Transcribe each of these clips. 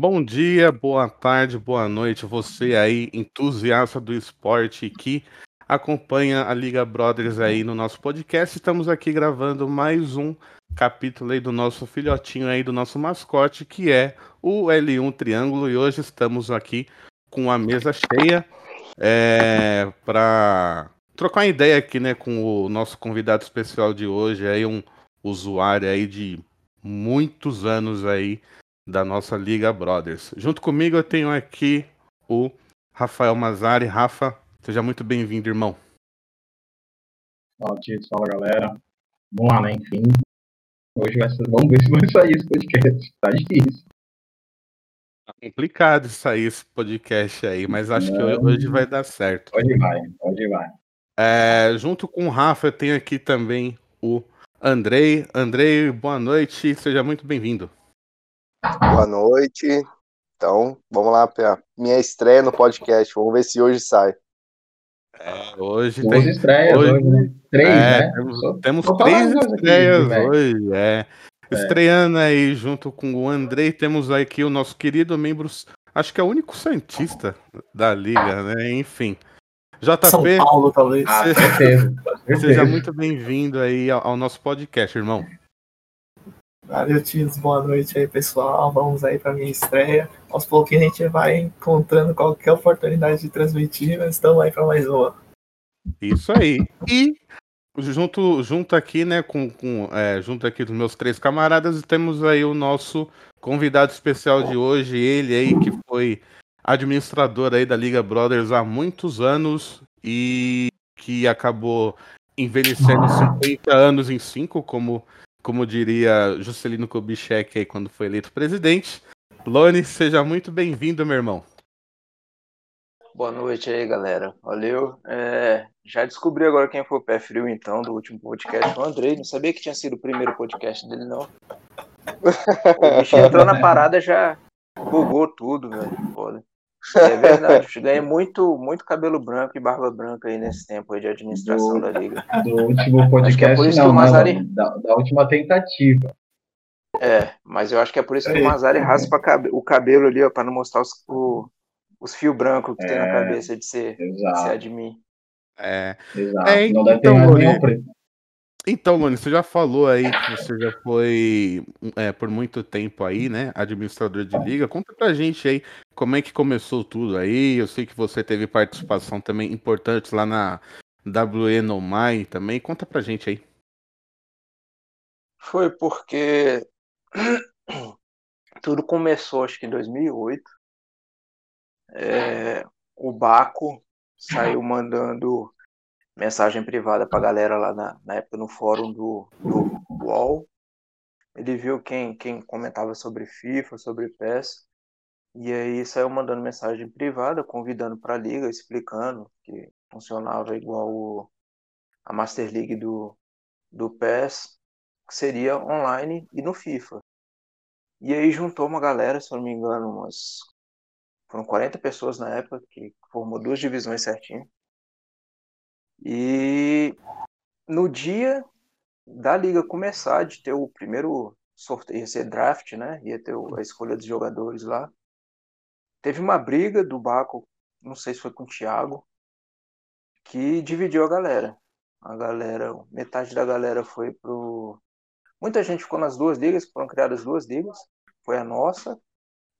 Bom dia, boa tarde, boa noite, você aí, entusiasta do esporte que acompanha a Liga Brothers aí no nosso podcast. Estamos aqui gravando mais um capítulo aí do nosso filhotinho aí, do nosso mascote, que é o L1 Triângulo, e hoje estamos aqui com a mesa cheia é, para trocar uma ideia aqui, né, com o nosso convidado especial de hoje, aí um usuário aí de muitos anos aí da nossa Liga Brothers. Junto comigo eu tenho aqui o Rafael Mazari. Rafa, seja muito bem-vindo, irmão. Fala, Tito. Fala, galera. Vamos lá, né? Enfim. Hoje vai ser... Vamos ver se vai sair esse podcast. Tá difícil. Tá complicado sair esse podcast aí, mas acho que hoje vai dar certo. Hoje vai, hoje vai. É, junto com o Rafa, eu tenho aqui também o Andrei. Andrei, boa noite, seja muito bem-vindo. Boa noite. Então, vamos lá para minha estreia no podcast. Vamos ver se hoje sai. É, hoje Duas tem estreias hoje- hoje, né? Três, É, né? Temos, Só- temos só três aqui, estreias velho. hoje, é. É. Estreando aí junto com o Andrei, temos aqui o nosso querido membro, acho que é o único Santista da Liga, né? Enfim. São JP, Paulo, talvez. Ah, certeza. certeza. seja muito bem-vindo aí ao, ao nosso podcast, irmão. Valeu, Tios. Boa noite aí, pessoal. Vamos aí pra minha estreia. Aos pouquinhos a gente vai encontrando qualquer oportunidade de transmitir, mas estamos aí pra mais uma. Isso aí. E junto, junto aqui, né, com, com é, junto aqui dos meus três camaradas, temos aí o nosso convidado especial de hoje, ele aí que foi administrador aí da Liga Brothers há muitos anos e que acabou envelhecendo 50 anos em 5, como, como diria Juscelino Kubitschek aí quando foi eleito presidente. Lone, seja muito bem-vindo, meu irmão. Boa noite aí, galera. Valeu. É, já descobri agora quem foi o pé frio, então, do último podcast, o Andrei. Não sabia que tinha sido o primeiro podcast dele, não. O bicho entrou na parada já bugou tudo, velho. Foda. É verdade. Ganhei muito, muito cabelo branco e barba branca aí nesse tempo aí de administração Do- da liga. Do último Acho que é podcast, por isso não, que o não, Mazari- da, da última tentativa. É, mas eu acho que é por isso que É. o Mazari raspa cabe- o cabelo ali, ó, pra não mostrar os, o- os fios brancos que tem na É. cabeça de ser, de ser admin. É, exato. É, não deve ter então, mais nenhum preto. Então, Lone, você já falou aí que você já foi é, por muito tempo aí, né? Administrador de liga. Conta pra gente aí como é que começou tudo aí. Eu sei que você teve participação também importante lá na WE No Mai também. Conta pra gente aí. Foi porque tudo começou, acho que em 2008. É, o Baco saiu mandando mensagem privada pra galera lá na, na época no fórum do, do UOL. Ele viu quem, quem comentava sobre FIFA, sobre PES. E aí saiu mandando mensagem privada, convidando para a liga, explicando que funcionava igual o, a Master League do, do PES, que seria online e no FIFA. E aí juntou uma galera, se eu não me engano, umas. Foram 40 pessoas na época, que formou duas divisões certinho. E no dia da liga começar, de ter o primeiro sorteio, ia ser draft, né? Ia ter a escolha dos jogadores lá. Teve uma briga do Baco, não sei se foi com o Thiago, que dividiu a galera. A galera, metade da galera foi pro. Muita gente ficou nas duas ligas, foram criadas duas ligas. Foi a nossa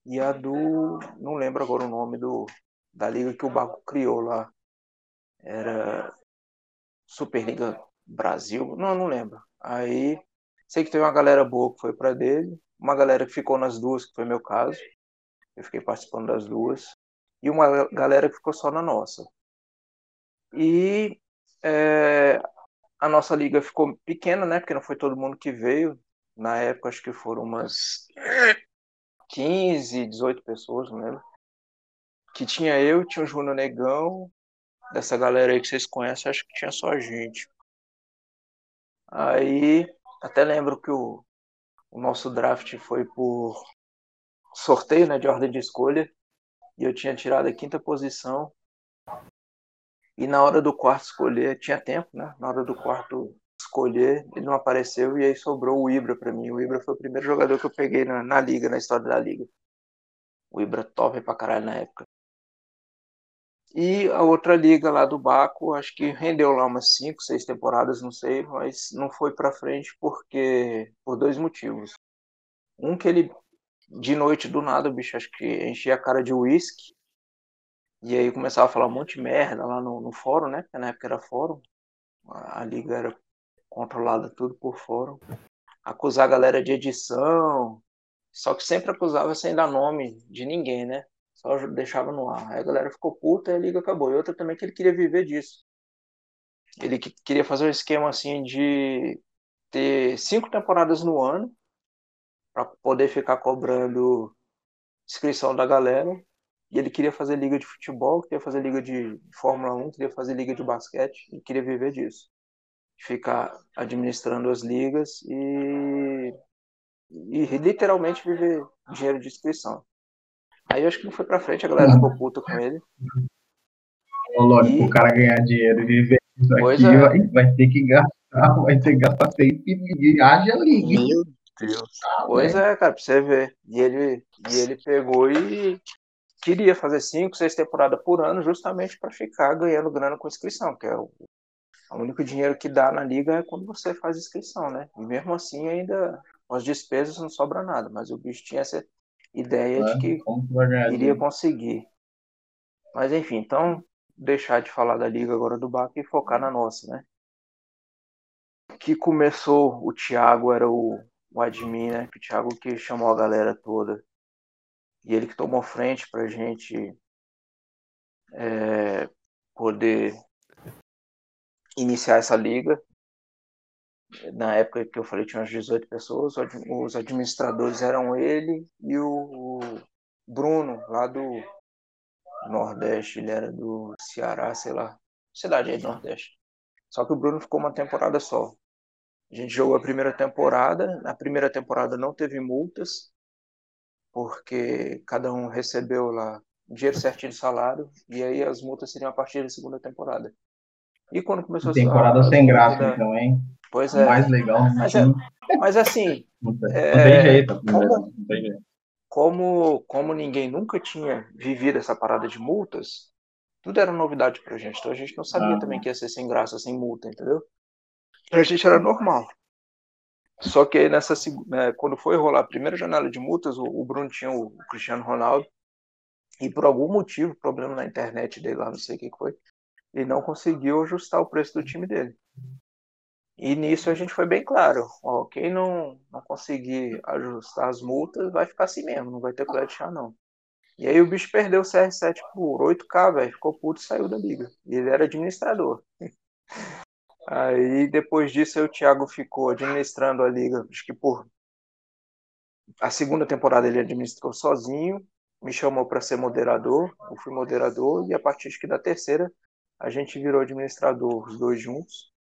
e a do. Não lembro agora o nome do, da liga que o Baco criou lá. Era Superliga Brasil? Não, não lembro. Aí sei que teve uma galera boa que foi para dele, uma galera que ficou nas duas, que foi meu caso. Eu fiquei participando das duas. E uma galera que ficou só na nossa. E é, a nossa liga ficou pequena, né? Porque não foi todo mundo que veio. Na época, acho que foram umas 15, 18 pessoas, não lembro. Que tinha eu, tinha o Júnior Negão. Dessa galera aí que vocês conhecem, acho que tinha só a gente. Aí, até lembro que o, o nosso draft foi por sorteio, né, de ordem de escolha, e eu tinha tirado a quinta posição. E na hora do quarto escolher, tinha tempo, né? Na hora do quarto escolher, ele não apareceu e aí sobrou o Ibra para mim. O Ibra foi o primeiro jogador que eu peguei na, na liga, na história da liga. O Ibra top pra caralho na época. E a outra liga lá do Baco, acho que rendeu lá umas 5, 6 temporadas, não sei, mas não foi pra frente porque por dois motivos. Um que ele de noite do nada, o bicho acho que enchia a cara de uísque. E aí começava a falar um monte de merda lá no, no fórum, né? Porque na época era fórum. A, a liga era controlada tudo por fórum. Acusar a galera de edição. Só que sempre acusava sem dar nome de ninguém, né? Só deixava no ar. Aí a galera ficou puta e a liga acabou. E outra também que ele queria viver disso. Ele queria fazer um esquema assim de ter cinco temporadas no ano para poder ficar cobrando inscrição da galera. E ele queria fazer liga de futebol, queria fazer liga de Fórmula 1, queria fazer liga de basquete e queria viver disso. Ficar administrando as ligas e, e literalmente viver dinheiro de inscrição. Aí eu acho que não foi pra frente, a galera ficou puta com ele. Ô, Lógico, e... o cara ganhar dinheiro e viver isso aqui, é. vai, vai, ter que gastar, vai ter que gastar sempre e haja liga. Meu Deus. Pois é, cara, pra você ver. E ele, e ele pegou e queria fazer cinco, seis temporadas por ano, justamente para ficar ganhando grana com inscrição, que é o, o único dinheiro que dá na liga é quando você faz inscrição, né? E mesmo assim, ainda as despesas não sobra nada, mas o bicho tinha essa ideia é, de que iria conseguir. Mas enfim, então deixar de falar da liga agora do Baco e focar na nossa, né? Que começou, o Thiago era o o admin, né? Que o Thiago que chamou a galera toda. E ele que tomou frente pra gente é, poder iniciar essa liga. Na época que eu falei tinha umas 18 pessoas, os administradores eram ele e o Bruno, lá do Nordeste, ele era do Ceará, sei lá, cidade aí do Nordeste. Só que o Bruno ficou uma temporada só. A gente jogou a primeira temporada. Na primeira temporada não teve multas, porque cada um recebeu lá dinheiro certinho de salário, e aí as multas seriam a partir da segunda temporada. E quando começou temporada a sem graça, da... então, hein? Pois é. mais legal. Mas, é, mas assim. Não tem, é... não tem jeito. Como, não tem jeito. Como, como ninguém nunca tinha vivido essa parada de multas, tudo era novidade pra gente. Então a gente não sabia ah. também que ia ser sem graça, sem multa, entendeu? Pra gente era normal. Só que aí nessa né, quando foi rolar a primeira janela de multas, o, o Bruno tinha o, o Cristiano Ronaldo e por algum motivo, problema na internet dele lá, não sei o que foi, ele não conseguiu ajustar o preço do time dele. E nisso a gente foi bem claro, ó, quem não, não conseguir ajustar as multas vai ficar assim mesmo, não vai ter colher de chá não. E aí o bicho perdeu o CR7 por 8k, velho, ficou puto e saiu da liga. Ele era administrador. Aí depois disso o Thiago ficou administrando a liga, acho que por a segunda temporada ele administrou sozinho, me chamou para ser moderador, eu fui moderador e a partir da terceira a gente virou administrador os dois juntos.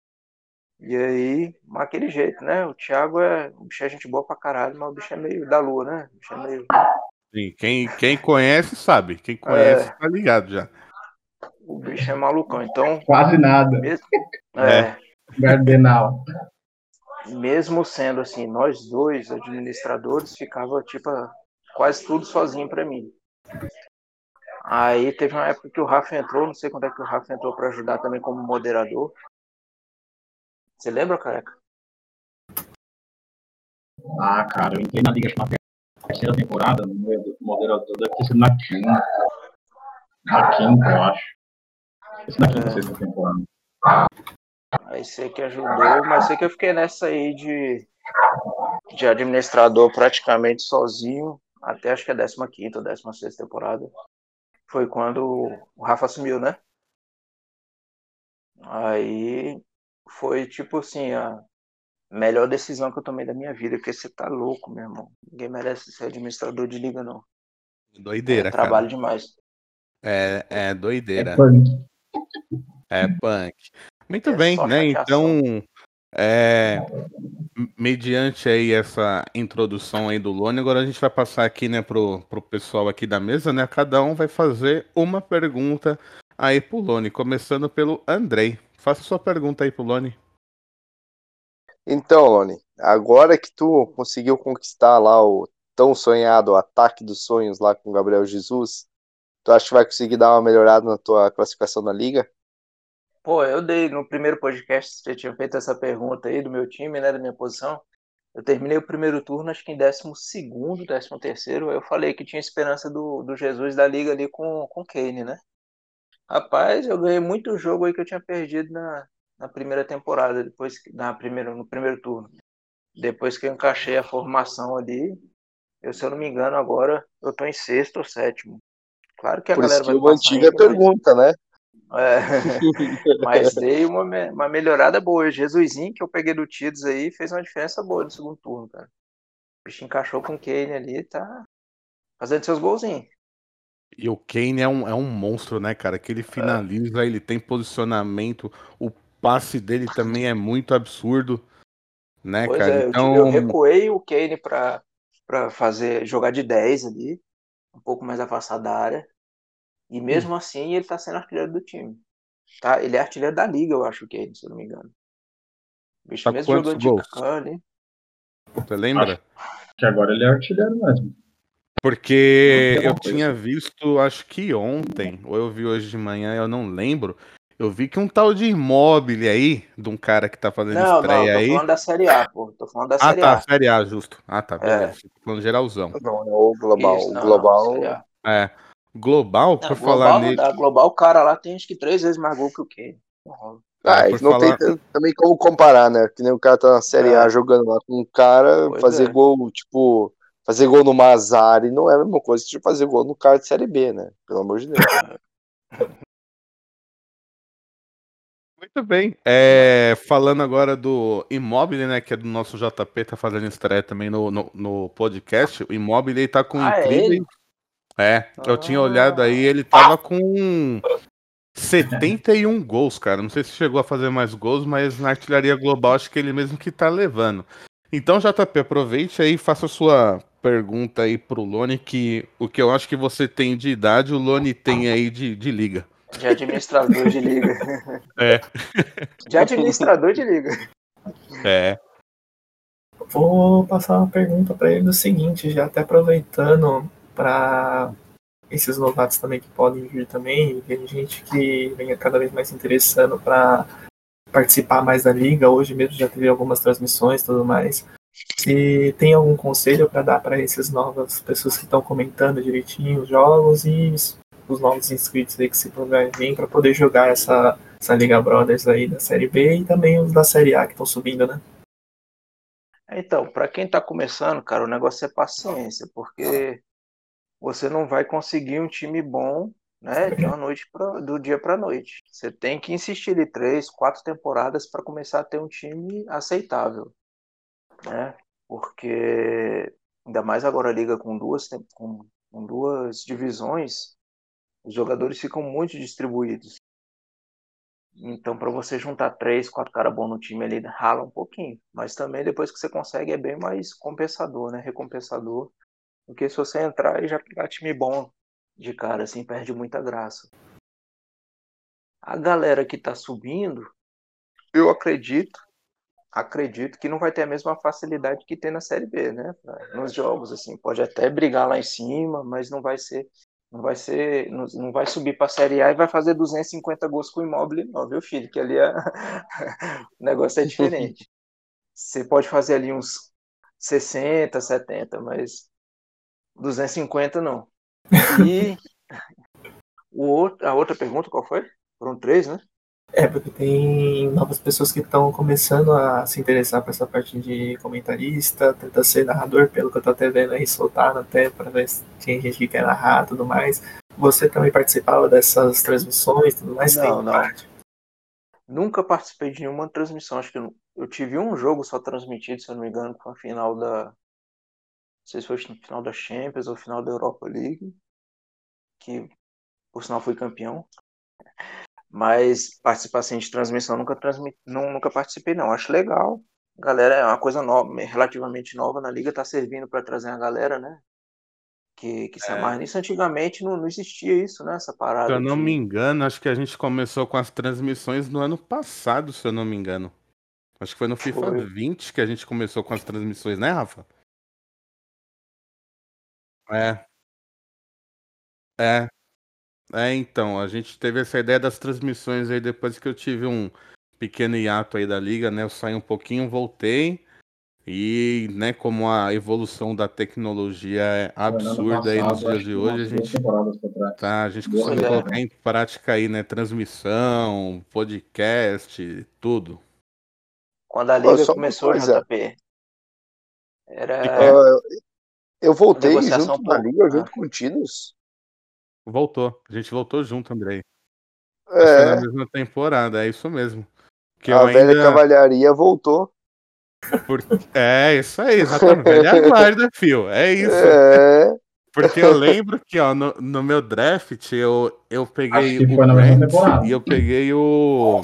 E aí, aquele jeito, né? O Thiago é, o bicho é gente boa pra caralho, mas o bicho é meio da lua, né? O bicho é meio Sim, quem, quem conhece sabe, quem conhece é... tá ligado já o bicho é malucão. Então. Quase nada. Mesmo, é, Gardenal. Mesmo sendo assim, nós dois administradores, ficava tipo quase tudo sozinho para mim. Aí teve uma época que o Rafa entrou, não sei quando é que o Rafa entrou para ajudar também como moderador. Você lembra, careca? Ah, cara, eu entrei na Liga na terceira temporada, no moderador deve ter sido na quinta. Na quinta, eu acho. Esse na quinta, é. sexta temporada. Aí sei que ajudou, mas sei que eu fiquei nessa aí de, de administrador praticamente sozinho, até acho que a 15 ou 16 temporada. Foi quando o Rafa assumiu, né? Aí foi tipo assim, a melhor decisão que eu tomei da minha vida, porque você tá louco, meu irmão. Ninguém merece ser administrador de liga, não. Doideira, é, Trabalho cara. demais. É, é doideira. É punk. É punk. Muito é bem, né? Então, é, mediante aí essa introdução aí do Lone, agora a gente vai passar aqui, né, pro, pro pessoal aqui da mesa, né? Cada um vai fazer uma pergunta aí pro Lone, começando pelo Andrei. Faça sua pergunta aí pro Lone. Então, Lone, agora que tu conseguiu conquistar lá o tão sonhado ataque dos sonhos lá com o Gabriel Jesus? Tu acha que vai conseguir dar uma melhorada na tua classificação na liga? Pô, eu dei no primeiro podcast, você tinha feito essa pergunta aí do meu time, né, da minha posição. Eu terminei o primeiro turno, acho que em 12 décimo terceiro. Eu falei que tinha esperança do, do Jesus da liga ali com o Kane, né? Rapaz, eu ganhei muito jogo aí que eu tinha perdido na, na primeira temporada, depois na primeira, no primeiro turno. Depois que eu encaixei a formação ali, eu, se eu não me engano, agora eu tô em sexto ou sétimo. Claro que a Por galera isso que vai eu mantive a passar ainda, mas- pergunta, né? é, mas dei uma, uma melhorada boa. O Jesusinho que eu peguei do Tidos aí fez uma diferença boa no segundo turno, cara. O bicho encaixou com o Kane ali, tá fazendo seus golzinhos. E o Kane é um, é um monstro, né, cara? Que ele finaliza, ele tem posicionamento, o passe dele também é muito absurdo, né, Pois cara? é, eu, então, eu recuei o Kane pra, pra fazer, jogar de 10 ali, um pouco mais afastado da área. E mesmo assim ele tá sendo artilheiro do time. Tá? Ele é artilheiro da liga, eu acho, o Kane, se eu não me engano. O bicho Tá mesmo jogando de gols? ali. você lembra? Que agora ele é artilheiro mesmo. Porque Não eu tinha visto, acho que ontem, ou eu vi hoje de manhã, eu não lembro. Eu vi que um tal de imóvel aí, de um cara que tá fazendo Não, não, estreia tô aí. falando da Série A, pô. Tô falando da Ah, Série tá, A. Série A, justo. Ah, tá, É. beleza. Tô falando geralzão. Não, é o global. Isso, o não, global. não. É. Global, Não, por global falar não nele. dá. Global, o cara lá tem acho que três vezes mais gol que o Kane. Não rola. Ah, É, e por não falar- tem também como comparar, né? Que nem o cara tá na Série É. A jogando lá com um cara, Pois fazer é. gol, tipo, fazer gol no Mazari não é a mesma coisa que fazer gol no cara de Série B, né? Pelo amor de Deus. Muito bem. É, falando agora do Immobile, né? Que é do nosso JP, tá fazendo estreia também no, no, no podcast. O Immobile ele tá com Ah, é incríveis. ele? É, eu tinha Ah. olhado aí, ele tava com 71 gols, cara. Não sei se chegou a fazer mais gols, mas na artilharia global acho que ele mesmo que tá levando. Então, JP, aproveite aí e faça a sua pergunta aí pro Lone, que o que eu acho que você tem de idade, o Lone tem aí de, de liga. De administrador de liga. É. De administrador de liga. É. Vou passar uma pergunta para ele do seguinte, já até aproveitando para esses novatos também que podem vir também, tem gente que venha cada vez mais interessando para participar mais da liga. Hoje mesmo já teve algumas transmissões e tudo mais. Se tem algum conselho para dar para essas novas pessoas que estão comentando direitinho os jogos e os novos inscritos aí que se puder vir para poder jogar essa, essa Liga Brothers aí da Série B e também os da Série A que estão subindo, né? Então, para quem tá começando, cara, o negócio é paciência, porque você não vai conseguir um time bom, né, de uma noite pra, do dia para noite. Você tem que insistir ali três, quatro temporadas para começar a ter um time aceitável, né? Porque ainda mais agora a liga com duas com, com duas divisões, os jogadores ficam muito distribuídos. Então, para você juntar três, quatro caras bons no time ali, rala um pouquinho. Mas também depois que você consegue é bem mais compensador, né? Recompensador. Do que se você entrar e já pegar time bom de cara, assim, perde muita graça. A galera que tá subindo, eu acredito, acredito que não vai ter a mesma facilidade que tem na Série B, né? Nos jogos, assim, pode até brigar lá em cima, mas não vai ser não vai ser, não, vai subir para a Série A e vai fazer 250 gols com o Immobile, não, viu, filho? Que ali é... o negócio é diferente. Você pode fazer ali uns 60, 70, mas 250 não. E o outro, a outra pergunta qual foi? Foram três, né? É, porque tem novas pessoas que estão começando a se interessar por essa parte de comentarista, tentar ser narrador, pelo que eu tô até vendo aí, soltando até para ver se tem gente que quer narrar e tudo mais. Você também participava dessas transmissões e tudo mais? Não, Tem não. parte? Nunca participei de nenhuma transmissão. Acho que eu, eu tive um jogo só transmitido, se eu não me engano, com a final da. Não sei se foi no final da Champions ou final da Europa League. Que, por sinal, fui campeão. Mas participar assim, de transmissão nunca, transmit... não, nunca participei, não. Acho legal. Galera, é uma coisa nova, relativamente nova na liga, tá servindo para trazer a galera, né? Que, que se É. amarra nisso. Antigamente não, não existia isso, né? Essa parada. Se eu não de- me engano, acho que a gente começou com as transmissões no ano passado, se eu não me engano. Acho que foi no FIFA Foi. 20 que a gente começou com as transmissões, né, Rafa? É. É. É, então, a gente teve essa ideia das transmissões aí depois que eu tive um pequeno hiato aí da liga, né? Eu saí um pouquinho, voltei. E, né, como a evolução da tecnologia é absurda aí nos dias de hoje, a gente tá, a gente conseguiu colocar em prática aí, né, transmissão, podcast, tudo. Quando a Pô, liga uma começou, coisa. JP, era Ah, eu voltei negociação junto na por- liga, junto com o Tidos. Voltou. A gente voltou junto, Andrei. Acho que foi na É, mesma temporada, é isso mesmo. Que a eu velha ainda. cavalharia voltou. por- É, isso aí, exatamente. Velha guarda, fio. É isso. É, Porque eu lembro que, ó, no, no meu draft, eu, eu peguei o Grant e eu peguei o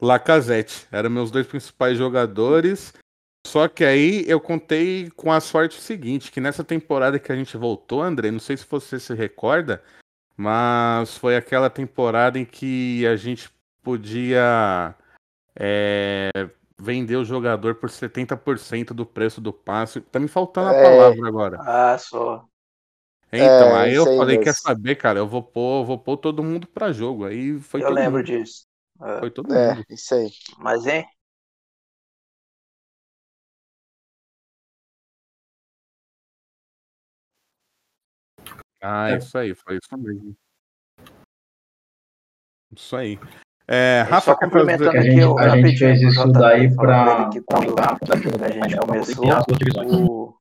Lacazette. Eram meus dois principais jogadores. Só que aí eu contei com a sorte seguinte, que nessa temporada que a gente voltou, André, não sei se você se recorda, mas foi aquela temporada em que a gente podia é, vender o jogador por 70% do preço do passe. Tá me faltando a É. palavra agora. Ah, só. Então, É, aí eu falei, quer saber, cara, eu vou pôr, vou pôr todo mundo pra jogo. Aí foi eu todo lembro mundo. disso. É. Foi todo é, mundo. isso aí. Mas, hein? Ah, É. isso aí, foi isso mesmo. Isso aí. É, E Rafa, só fazer... complementando a aqui, gente- eu, a gente rapidinho, fez isso daí falando pra pra- ele que quando a gente começou, o-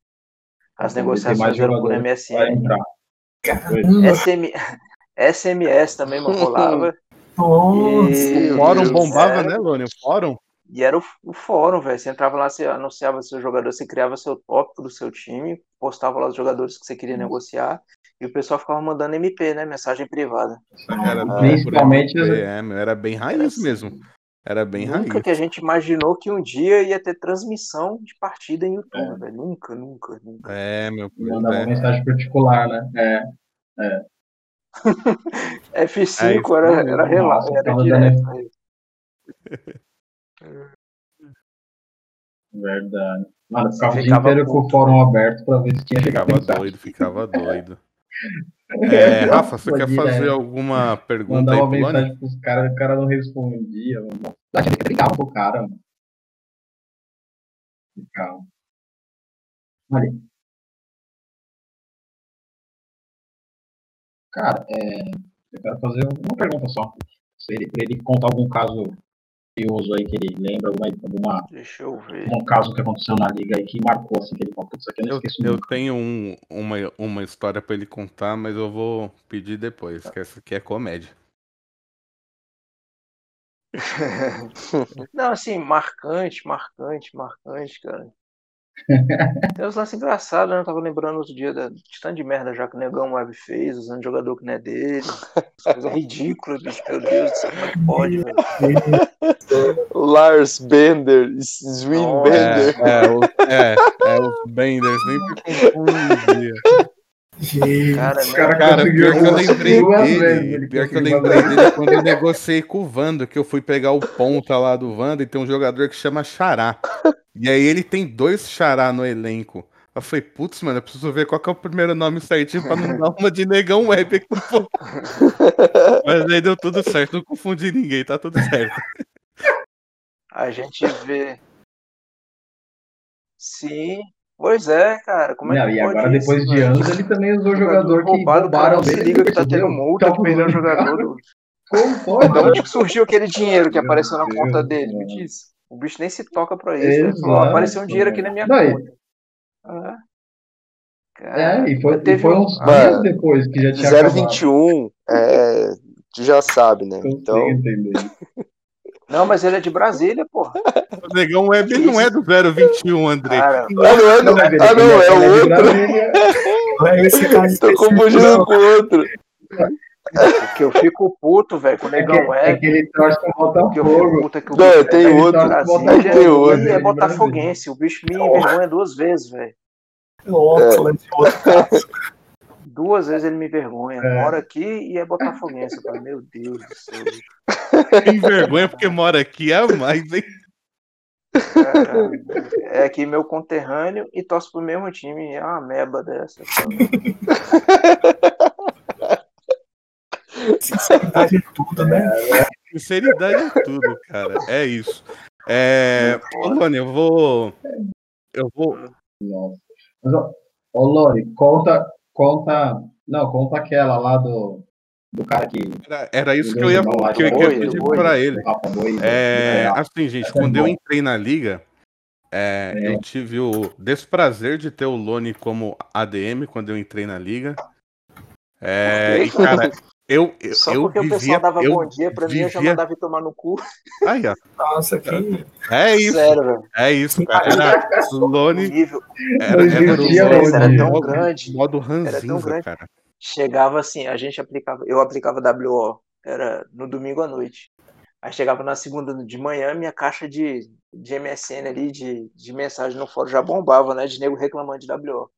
as negociações eram por MSN. SM, SMS também rolava. nossa. E, O fórum bombava, né, Lone? O fórum? e era o, o fórum, velho. Você entrava lá, você anunciava seu jogador, você criava seu tópico do seu time, postava lá os jogadores que você queria negociar, e o pessoal ficava mandando MP, né? Mensagem privada. Era Ah, Principalmente MP, é, era bem raiz Era mesmo. Era bem Nunca raiz. que a gente imaginou que um dia ia ter transmissão de partida em YouTube, É. velho. Nunca, nunca, nunca. É, meu, pois mandava é. mensagem particular, né? É. F5 É isso era, era, rela- Nossa, era direto. Verdade. Mano, ficava o dia inteiro com o fórum aberto pra ver se tinha chegado Ficava doido, ficava doido. É, Rafa, você quer direto. fazer alguma pergunta Mandava aí uma Lone? mensagem pros caras, o cara não respondia. Mano. A gente brigava com o cara, mano. Ali. Cara, é, eu quero fazer uma pergunta só. Se ele, pra ele contar algum caso curioso aí que ele lembra, alguma, alguma, Deixa eu ver. algum caso que aconteceu na liga aí que marcou assim, que ele falou, isso aqui eu não Eu, esqueço eu nunca. tenho um- uma, uma história pra ele contar, mas eu vou pedir depois, que essa aqui é comédia. Não, assim, marcante, marcante, marcante, cara. Tem uns lances engraçados, né? Eu tava lembrando outro dia da, de tanto de merda já que o Negão Web fez, usando jogador que não é dele. Coisa ridícula, bicho. Meu Deus do céu, como é que pode, velho? Lars Bender, Swin Nossa. Bender. É, é, o, é, é os Benders, sempre confundia. Gente, Cara, Os cara Cara, pior que eu lembrei dele. ele Pior que eu lembrei dele quando eu negociei com o Vando, que eu fui pegar o ponta lá do Vando e tem um jogador que chama Xará. E aí ele tem dois Xará no elenco. Eu falei, putz, mano, eu preciso ver qual que é o primeiro nome certinho pra não dar uma de negão web aqui. pô. Mas aí deu tudo certo, não confundi ninguém, tá tudo certo. A gente vê. Sim. Pois é, cara. Como é Não, que e agora, isso, depois de velho? anos, ele também usou jogador que roubado, o cara roubaram não se dele. liga que tá tendo multa de Tá perder o jogador. Como pode? Da onde que surgiu aquele dinheiro que apareceu na conta dele? Me mano. diz. O bicho nem se toca pra isso. Ele falou, ó, Exato, apareceu um dinheiro aqui na minha Não, conta. Ah. É, Cara, e foi, e foi uns Mano, dias depois que já tinha acabado. 021, é, tu já sabe, né? Consigo Então, entender. Não, mas ele é de Brasília, porra. O negão web ele não é do 021, André. Cara, ah, não é, não, ele- ah, não, é ele o de outro. Não é esse caso Tô confundindo não. com o outro. que eu fico puto, velho, com o É negão é é. que ele torce eu fico Botafogo. puta que o Não, bicho tem é outro. Brasília Tem outro. é é botafoguense. O bicho me envergonha duas vezes, velho. Nossa, lá de outro caso. Duas vezes ele me envergonha. É. Mora aqui e é botafoguense. Eu falo, meu Deus do céu. Tem vergonha porque mora aqui a mais, hein? É, é aqui meu conterrâneo e torce pro mesmo time. É uma meba dessa. Sinceridade é tudo, né? Sinceridade é tudo, cara. É isso. É... Ô, Lone, eu vou. Eu vou. Nossa. Mas, ó, ô, Lori, conta, conta. Não, conta aquela lá do, do cara que. Era, era isso que eu ia, que eu ia pedir pra ele. Boi, É, do- assim, gente, é quando eu entrei na liga, é, É. eu tive o desprazer de ter o Lone como ADM quando eu entrei na liga. É, e, cara, eu, eu, Só eu porque o vivia, pessoal dava eu bom dia pra mim, eu já vivia- mandava ir tomar no cu. Aí, ó, Nossa, que. é isso, Sério, velho. é isso, cara. Era O Lone, nível era, em era o hoje. era tão grande. modo Era tão ranzinza, grande. cara. chegava assim, a gente aplicava, eu aplicava WO, era no domingo à noite. Aí chegava na segunda de manhã, minha caixa de, de MSN ali, de, de mensagem no fórum já bombava, né? De nego reclamando de WO.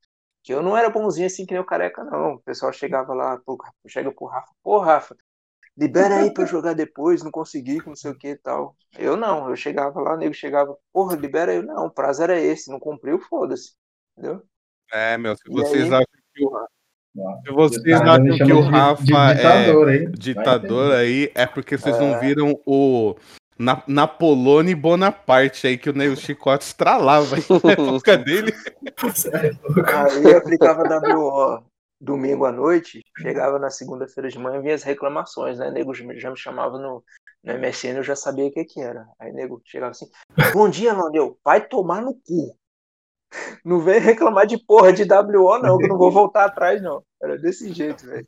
Que eu não era bonzinho assim que nem o careca, não. O pessoal chegava lá, pô, chega pro Rafa, pô, Rafa, libera aí pra eu jogar depois, não consegui, com não sei o que e tal. Eu não, eu chegava lá, o nego chegava, porra, libera aí. Eu, Não, o prazo era esse, não cumpriu, foda-se. Entendeu? É, meu, se vocês aí? acham que o, se vocês acham que o de- Rafa de é ditador, hein? Vai ditador aí, é porque vocês não É. viram o Na, Napolone Bonaparte aí, que o Neil Chicote estralava aí na época dele. Aí eu aplicava WO domingo à noite, chegava na segunda-feira de manhã, vinha as reclamações, né? Nego já me chamava no, no MSN, eu já sabia o que que era. Aí nego chegava assim, bom dia, Landeu, vai tomar no cu. Não vem reclamar de porra de WO, não, que eu não vou voltar atrás, não. Era desse jeito, velho.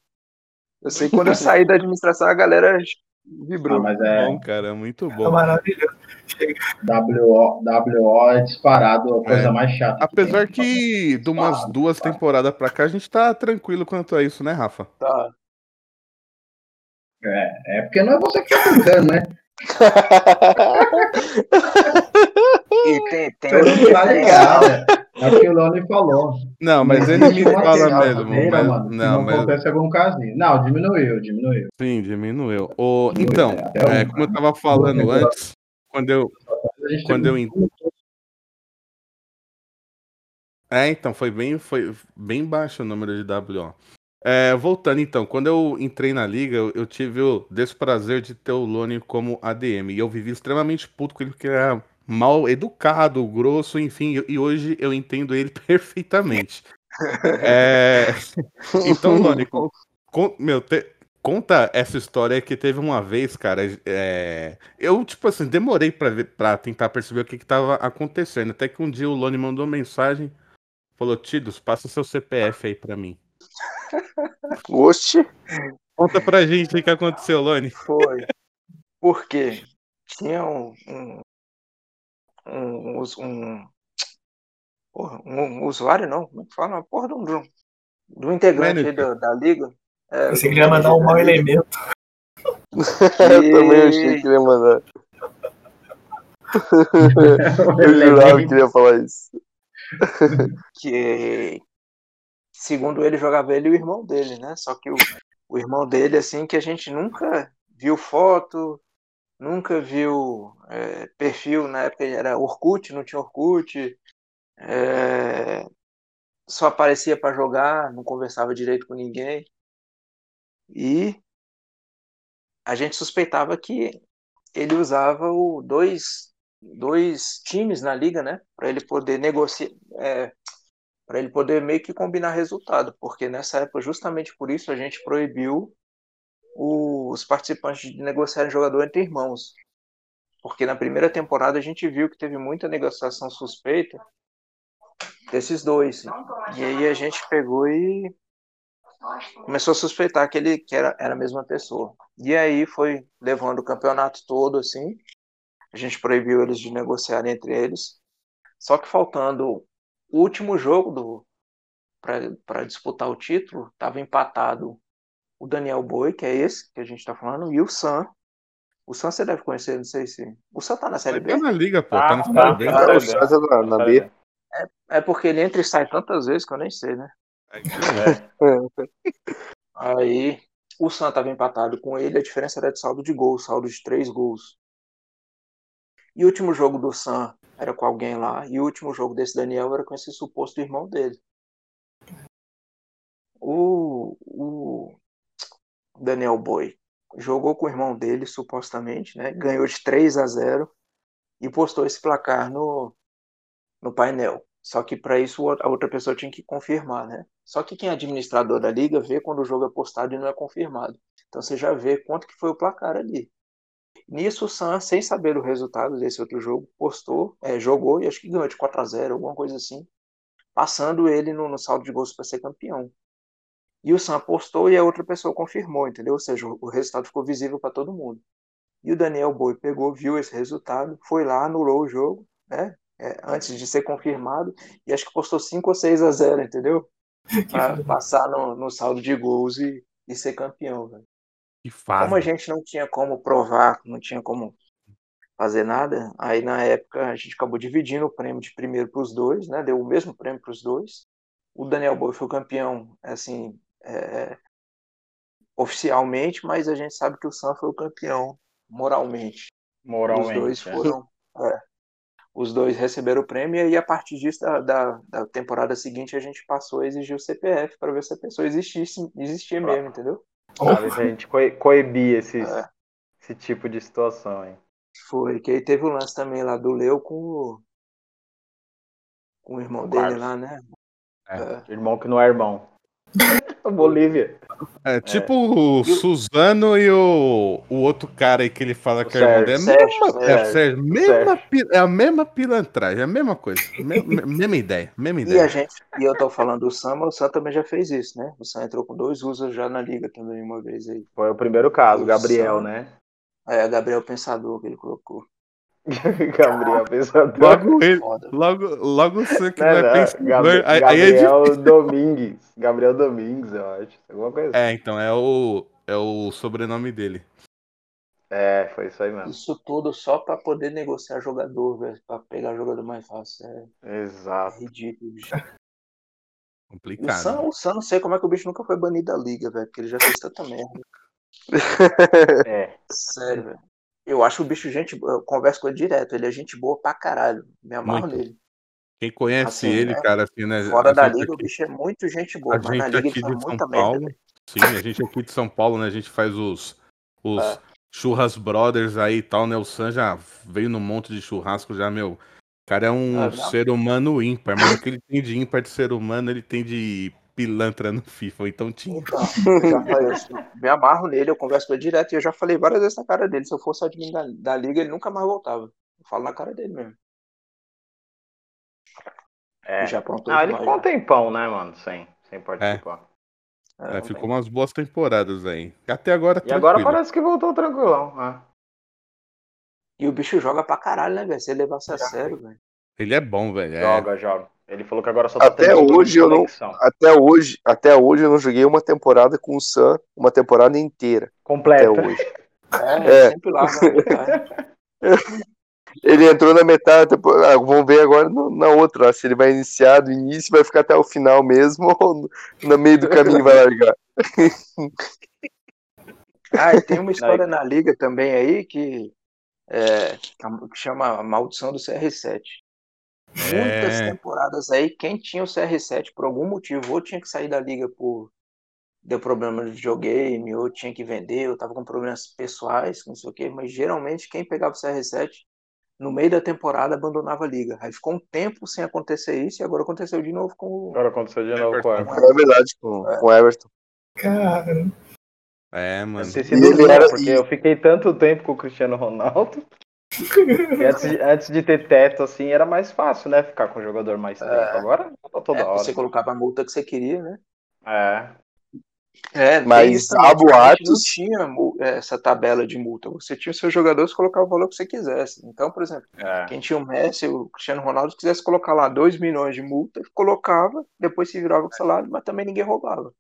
Eu sei que quando eu saí da administração, a galera Ah, vibrou. mas é Bom, cara, muito É bom. maravilhoso. WO, WO é disparado a coisa É. mais chata. Apesar tem. que de umas duas disparado. temporadas pra cá, a gente tá tranquilo quanto a isso, né, Rafa? Tá. É porque não é você que tá brincando, né? E tem, tem outro tá diferencial. ligado. É o que o Lone falou. Não, mas ele me fala mesmo. Mas, mano, não, não mas acontece algum casinho. Não, diminuiu, diminuiu. sim, diminuiu. O, então, né? É, um- como eu tava falando antes, quando eu, Quando eu É, então, foi bem, foi bem baixo o número de WO. É, voltando então, quando eu entrei na liga, eu, eu tive o desprazer de ter o Lone como ADM. E eu vivi extremamente puto com ele, porque ele era mal educado, grosso, enfim. E, hoje eu entendo ele perfeitamente. É, então, Lone, con- con- meu, te- conta essa história que teve uma vez, cara. é, eu, tipo assim, demorei pra, ver, pra tentar perceber o que, que tava acontecendo. Até que um dia o Lone mandou mensagem. Falou, Tidos, passa seu CPF aí pra mim. Oxe. Conta pra gente o que aconteceu, Lone. Foi. Porque tinha um. um, um, um, porra, um, usuário, não, como é que fala? Uma porra de um, de um- integrante da, da liga. É, Você queria mandar um mau elemento. eu também achei que ia mandar. Eu jurava que ele ia falar isso. que segundo ele jogava ele e o irmão dele, né? Só que o, o irmão dele, assim, que a gente nunca viu foto, nunca viu é, perfil, na época era Orkut, não tinha Orkut, é, só aparecia para jogar, não conversava direito com ninguém. E a gente suspeitava que ele usava o dois, dois times na liga, né? Para ele poder negociar, é, para ele poder meio que combinar resultado, porque nessa época, justamente por isso, a gente proibiu os participantes de negociarem jogador entre irmãos. Porque na primeira temporada a gente viu que teve muita negociação suspeita desses dois. E aí a gente pegou e começou a suspeitar que ele que era, era a mesma pessoa. E aí foi levando o campeonato todo assim. A gente proibiu eles de negociar entre eles. Só que faltando o último jogo do para disputar o título, estava empatado o Daniel Boi, que é esse que a gente está falando, e o Sam. O Sam você deve conhecer, não sei se. O Sam tá na Série B? Tá na liga, pô. Tá, Tá na tá, Série B. tá. O César na, na B. É porque ele entra e sai tantas vezes que eu nem sei, né? É. Aí o Sam estava empatado com ele, a diferença era de saldo de gols, saldo de três gols. E o último jogo do Sam era com alguém lá, e o último jogo desse Daniel era com esse suposto irmão dele. O, o Daniel Boy jogou com o irmão dele, supostamente, né? Ganhou de 3 a 0 e postou esse placar no, no painel. Só que para isso a outra pessoa tinha que confirmar, né? Só que quem é administrador da liga vê quando o jogo é postado e não é confirmado. Então você já vê quanto que foi o placar ali. Nisso o Sam, sem saber o resultado desse outro jogo, postou, é, jogou e acho que ganhou de 4 a 0 alguma coisa assim, passando ele no, no saldo de gols para ser campeão. E o Sam postou e a outra pessoa confirmou, entendeu? Ou seja, o resultado ficou visível para todo mundo. E o Daniel Boi pegou, viu esse resultado, foi lá, anulou o jogo, né? É, antes de ser confirmado, e acho que postou 5 ou 6 a 0, entendeu? Para passar no, no, saldo de gols e, e ser campeão, velho. Que fase. Como a gente não tinha como provar, não tinha como fazer nada, aí na época a gente acabou dividindo o prêmio de primeiro para os dois, né? Deu o mesmo prêmio para os dois. O Daniel Boi foi o campeão, assim, é, oficialmente, mas a gente sabe que o Sam foi o campeão moralmente. Moralmente. Os dois é. foram. É, os dois receberam o prêmio e a partir disso, da, da, da, temporada seguinte, a gente passou a exigir o CPF para ver se a pessoa existisse, existia mesmo, entendeu? Sabe, a gente co coibir esses, é. esse tipo de situação, hein? Foi, que aí teve o lance também lá do Leo com o, com o irmão o dele lá, né? É. Irmão que não é irmão. Bolívia. É tipo é. o Suzano e o, o outro cara aí que ele fala que é irmão dele. Mesma, é, Sérgio, mesma, é a mesma pilantragem, é a mesma coisa. mesma, mesma ideia, mesma ideia. E a gente, e eu tô falando do Sam, mas o Sam também já fez isso, né? O Sam entrou com dois usos já na liga também uma vez aí. Foi o primeiro caso, o Gabriel, Sam, né? É, Gabriel Pensador que ele colocou. Gabriel Pensador. Logo ele, logo, logo você que não, vai pensar. Gabriel, aí, Gabriel aí Domingues. Gabriel Domingues, eu acho. Alguma coisa É, então, é o, é o sobrenome dele. É, foi isso aí mesmo. Isso tudo só pra poder negociar jogador, velho. Pra pegar jogador mais fácil. É, Exato. é ridículo, bicho. Complicado. O Sam, o Sam, não sei como é que o bicho nunca foi banido da liga, velho. Porque ele já fez tanta merda. É. Sério, velho. Eu acho o bicho gente eu converso com ele direto, ele é gente boa pra caralho. Me amarro Muito. nele. Quem conhece Assim, ele, né? cara, assim, né? Fora da liga, o aqui- bicho é muito gente boa, a mas na gente aqui de São Paulo, merda. sim, a gente aqui de São Paulo, né? A gente faz os, os É. churras brothers aí e tal, né? O Sam já veio num monte de churrasco já, meu. O cara é um Ah, não. ser humano ímpar, mas o que ele tem de ímpar de ser humano, ele tem de pilantra no FIFA, então tinha. Então, eu já falei, eu me amarro nele, eu converso com ele direto e eu já falei várias vezes na cara dele. Se eu fosse admin da, da liga, ele nunca mais voltava. Eu falo na cara dele mesmo. É. Ele já aprontou Ah, ele ficou um tempão, né, mano? Sem, sem participar. É, É, ficou umas boas temporadas aí. Até agora, E agora tranquilo. parece que voltou tranquilão. né? E o bicho joga pra caralho, né, velho? Se ele levasse a sério, velho. Ele é bom, velho. é. Joga, joga. Ele falou que agora só tá Até hoje eu não-. Até hoje, até hoje eu não joguei uma temporada com o Sam, uma temporada inteira. Até Completa. hoje. É, É. sempre lá, metade. Ele entrou na metade, ah, vamos ver agora no- na outra, se ele vai iniciar do início, vai ficar até o final mesmo, ou no, no meio do caminho vai largar. Ah, e tem uma história na liga também aí que, é, que chama a Maldição do CR7. Muitas É. temporadas aí, quem tinha o CR7 por algum motivo, ou tinha que sair da liga por deu problema de videogame, ou tinha que vender, ou tava com problemas pessoais, não sei o quê, mas geralmente quem pegava o CR7 no meio da temporada abandonava a liga. Aí ficou um tempo sem acontecer isso e agora aconteceu de novo com o Agora aconteceu de novo com o Everton. É verdade, com, com o Everton. Cara, É, mano. Ter sido porque eu fiquei tanto tempo com o Cristiano Ronaldo. Antes, de- antes de ter teto, assim, era mais fácil, né? Ficar com o jogador mais tempo. Agora tá toda é, hora. você colocava a multa que você queria, né? É. É, Mas há antigamente não boatos- tinha mu- essa tabela de multa. Você tinha os seus jogadores colocar o valor que você quisesse. Então, por exemplo, é. quem tinha o Messi, o Cristiano Ronaldo, quisesse colocar lá 2 milhões de multa, colocava, depois se virava com o salário, mas também ninguém roubava.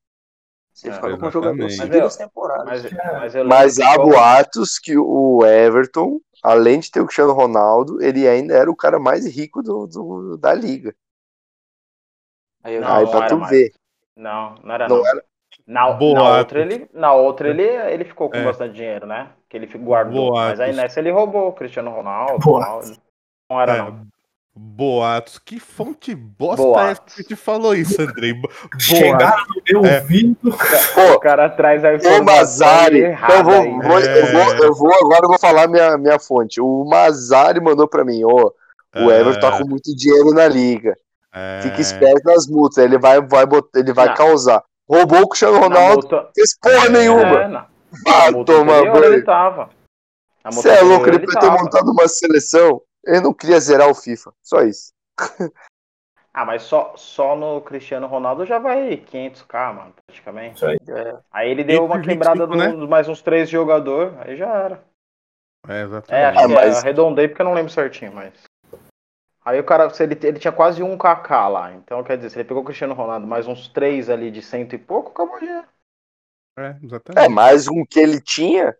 Você É, ficava com o jogador Mas, as temporadas. Mas, mas lembro Mas que há como- boatos que o Everton, além de ter o Cristiano Ronaldo, ele ainda era o cara mais rico do, do- da liga. Aí eu Não, Aí não pra era tu mais. ver. Não, não era Não não. era? Na, na outra, ele, na outra ele, ele ficou com É. bastante dinheiro, né? Que ele guardou. Mas aí Boatos. nessa ele roubou o Cristiano Ronaldo. Boatos. tal. Não era É, não. Boatos. Que fonte bosta Boatos. é essa que te falou isso, Andrei? Boatos. Chegaram no meu É. ouvido. Pô, O cara traz a o Mazari. errada Então, eu, vou, aí. vou- eu, vou, eu vou agora eu vou falar minha, minha fonte. O Mazari mandou pra mim, ó. O Everton tá com muito dinheiro na liga. É, Fica esperto nas multas. Ele vai, vai, botar, ele vai Não. causar. Roubou o Cristiano Na Ronaldo, multa- fez porra É, nenhuma. na- Ah, na multa toma ele banho. Você é louco, anterior ele podia ter tava. montado uma seleção. Ele não queria zerar o FIFA. Só isso. Ah, mas só, só no Cristiano Ronaldo já vai 500k, mano, praticamente. Isso aí. É. Aí ele deu uma 125, quebrada do- né? dos mais uns três jogadores, aí já era. É, É, exatamente. acho Ah, que mas- é, arredondei porque eu não lembro certinho, mas. Aí o cara, se ele, ele tinha quase um KK lá. Então, quer dizer, se ele pegou o Cristiano Ronaldo mais uns três ali de cento e pouco, acabou dinheiro. É, exatamente. É, mais um que ele tinha.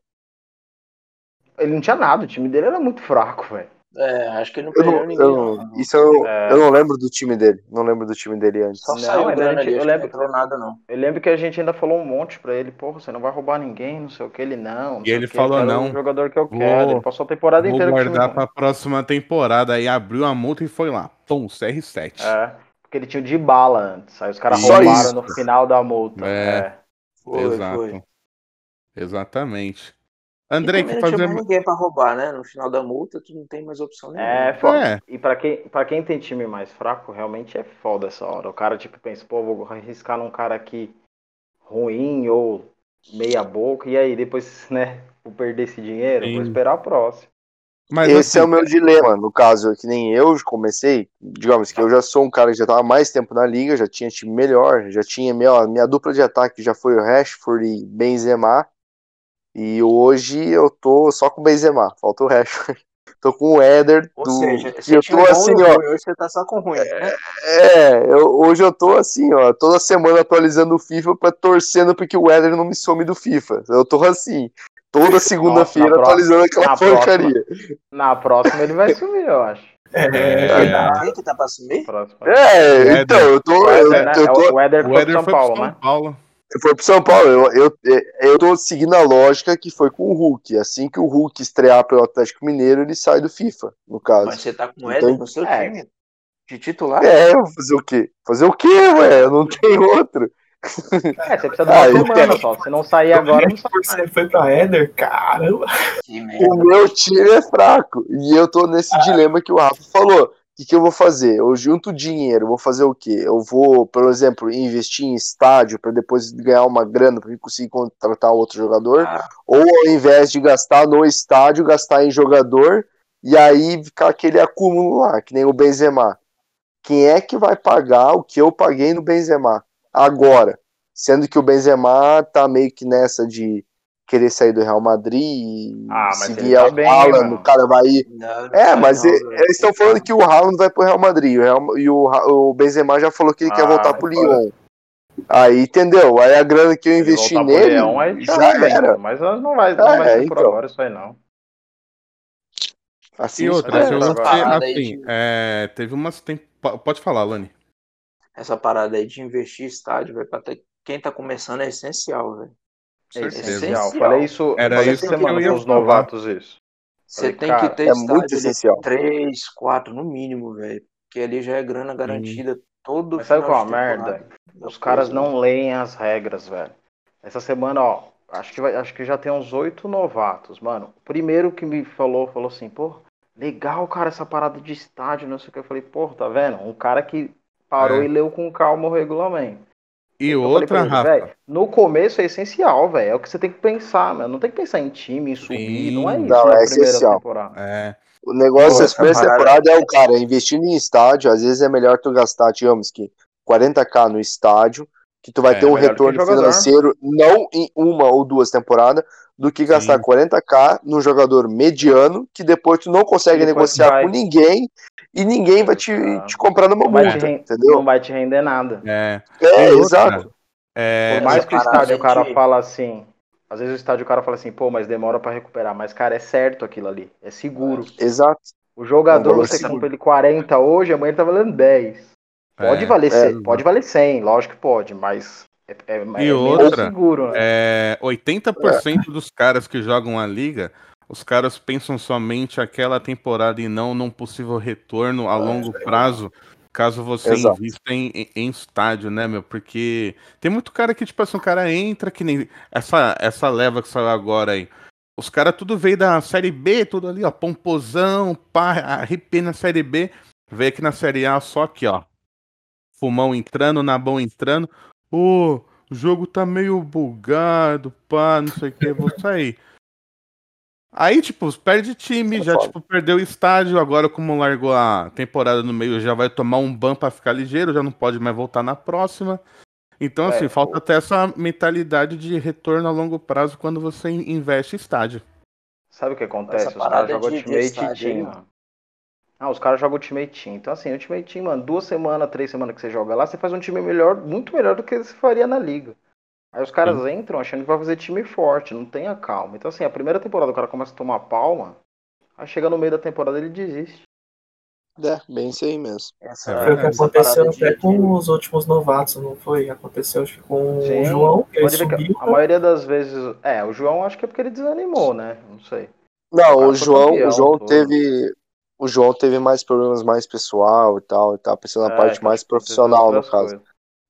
Ele não tinha nada, o time dele era muito fraco, velho. É, acho que ele não Eu perdeu não, ninguém. eu não. isso eu, É. eu não lembro do time dele. Não lembro do time dele antes. Só Não, saiu grana gente- ali, eu que lembro- não entrou nada, não. Eu lembro que a gente ainda falou um monte pra ele, porra, você não vai roubar ninguém, não sei o que, ele não. não E ele o quê, falou, eu não, O jogador que eu vou- quero. Ele passou a temporada Vou inteira time guardar pra próxima temporada. Aí abriu a multa e foi lá. Tom, CR7. É, porque ele tinha o de bala antes. Aí os caras roubaram isso. no final da multa. É. É. Foi, Exato. foi. Exatamente. E Andrei, também que não tinha fazer. mais ninguém pra roubar, né? No final da multa, tu não tem mais opção nenhuma. É, foda. É, E pra quem, pra quem tem time mais fraco, realmente é foda essa hora. O cara, tipo, pensa, pô, vou arriscar num cara aqui ruim ou meia boca, e aí depois, né, vou perder esse dinheiro, vou Sim. esperar o próximo. mas Esse assim, é o meu dilema, no caso, que nem eu comecei, digamos que eu já sou um cara que já tava há mais tempo na liga, já tinha time melhor, já tinha minha, minha dupla de ataque já foi o Rashford e Benzema, e hoje eu tô só com o Benzema, falta o Rashford. Tô com o Éder, Ou do, seja, e eu tô bom assim, ó, ruim, hoje você tá só com ruim, né? é, eu- hoje eu tô assim, ó, toda semana atualizando o FIFA pra torcendo porque o Éder não me some do FIFA, eu tô assim, toda segunda-feira atualizando aquela na porcaria. Na próxima ele vai sumir, eu acho. É, É. Quem que tá pra assumir? Próxima. É, então, eu tô, O eu, Éder, né? eu tô, O Éder o foi São Paulo, pro São né? Paulo. Foi pro São Paulo. Eu, eu, eu tô seguindo a lógica que foi com o Hulk. Assim que o Hulk estrear pelo Atlético Mineiro, ele sai do FIFA, no caso. Mas você tá com o Então, no seu é. time? De titular? É, eu vou fazer o quê? Fazer o quê, ué? Eu não tenho outro. É, você precisa de uma Ah, semana só. Se não sair agora, não sai. Você foi pra Éder? Caramba. O meu time é fraco. E eu tô nesse dilema que o Rafa falou. O que, que eu vou fazer? Eu junto dinheiro, vou fazer o quê? Eu vou, por exemplo, investir em estádio para depois ganhar uma grana para conseguir contratar outro jogador, Ah. ou ao invés de gastar no estádio, gastar em jogador e aí ficar aquele acúmulo lá, que nem o Benzema. Quem é que vai pagar o que eu paguei no Benzema agora? Sendo que o Benzema tá meio que nessa de querer sair do Real Madrid e Ah, mas se ele vier tá o bem, Haaland, mano. o cara vai ir Não, não é, sai mas não, eles estão falando que o Haaland vai pro Real Madrid o Real- e o, o Benzema já falou que ele quer Ah, voltar pro Lyon. Aí, entendeu? Aí a grana que eu investi nele Leão, aí já arrebenta. era. Mas não vai, não É, vai ser por então. agora isso aí, não. Assim, E outra, se é, você, parada aí assim, de- é, teve umas. Tem, po- pode falar, Lani. Essa parada aí de investir em estádio, velho, pra ter... quem tá começando é essencial, velho. É Certeza. essencial. Falei isso, Era falei isso essa que eu semana ia com os novatos isso. Você Falei, tem cara, que ter é muito essencial. três, quatro no mínimo, velho. Porque ali já é grana garantida todo Mas sabe qual a de merda? Os caras não leem as regras, velho. Essa semana, ó, acho que, vai, acho que já tem uns oito novatos, mano. O primeiro que me falou, falou assim, pô, legal, cara, essa parada de estádio, não sei o que. Eu falei, pô, tá vendo? Um cara que parou É. e leu com calma o regulamento. E Eu outra, ele, Rafa. no começo é essencial, velho. É o que você tem que pensar, mano. Não tem que pensar em time, em subir. Sim. Não é isso Não, na é primeira essencial. temporada. É, O negócio da essa primeira temporada é o cara investindo em estádio. Às vezes é melhor tu gastar, digamos que 40k no estádio, que tu vai É, ter um retorno financeiro não em uma ou duas temporadas, do que gastar Sim. 40k num jogador mediano, que depois tu não consegue depois negociar vai- com ninguém e ninguém vai te, te comprar numa Não multa, entendeu? não vai te render nada. é. É, outra, exato. É, Por mais que o estádio o cara de- fala assim, às vezes o estádio o cara fala assim, pô, mas demora pra recuperar, mas cara, é certo aquilo ali, é seguro. Exato. O jogador É você seguro. compra ele 40 hoje, amanhã ele tá valendo 10. Pode É, valer é. 100, pode valer 100, lógico que pode, mas é, é, é menos outra, seguro, né? é, 80% dos caras que jogam a liga os caras pensam somente aquela temporada e não num possível retorno a longo prazo, caso você Exato. invista em, em- em estádio, né, meu? Porque tem muito cara que, tipo assim, o cara entra que nem. Essa, essa leva que saiu agora aí. Os caras tudo veio da Série B, tudo ali, ó, pomposão, pá, arrepia na Série B. Veio aqui na Série A só aqui, ó. Fumão entrando, Nabão entrando. Ô, o jogo tá meio bugado, pá, não sei o que, vou sair. Aí, tipo, perde time, É já, foda. tipo, perdeu o estádio. Agora, como largou a temporada no meio, já vai tomar um ban pra ficar ligeiro, já não pode mais voltar na próxima. Então, assim, É, falta o- até essa mentalidade de retorno a longo prazo quando você in- investe estádio. Sabe o que acontece? Essa Os caras jogam Ultimate Team. Ah, os caras jogam Ultimate Team. Então, assim, Ultimate Team, mano, duas semanas, três semanas que você joga lá, você faz um time melhor, muito melhor do que você faria na liga. Aí os caras entram achando que vai fazer time forte, não tenha calma. Então, assim, a primeira temporada o cara começa a tomar palma, aí chega no meio da temporada ele desiste. É, bem isso aí mesmo. Essa, É Foi o que essa aconteceu até de- com os últimos novatos, não foi? Aconteceu acho que com Sim, o João, que ele ver que subiu. a maioria das vezes. É, o João acho que é porque ele desanimou, né? Não sei. Não, o foi João, campeão, o João teve. O João teve mais problemas mais pessoal e tal, e tá pensando na É, parte mais profissional, no caso. coisas.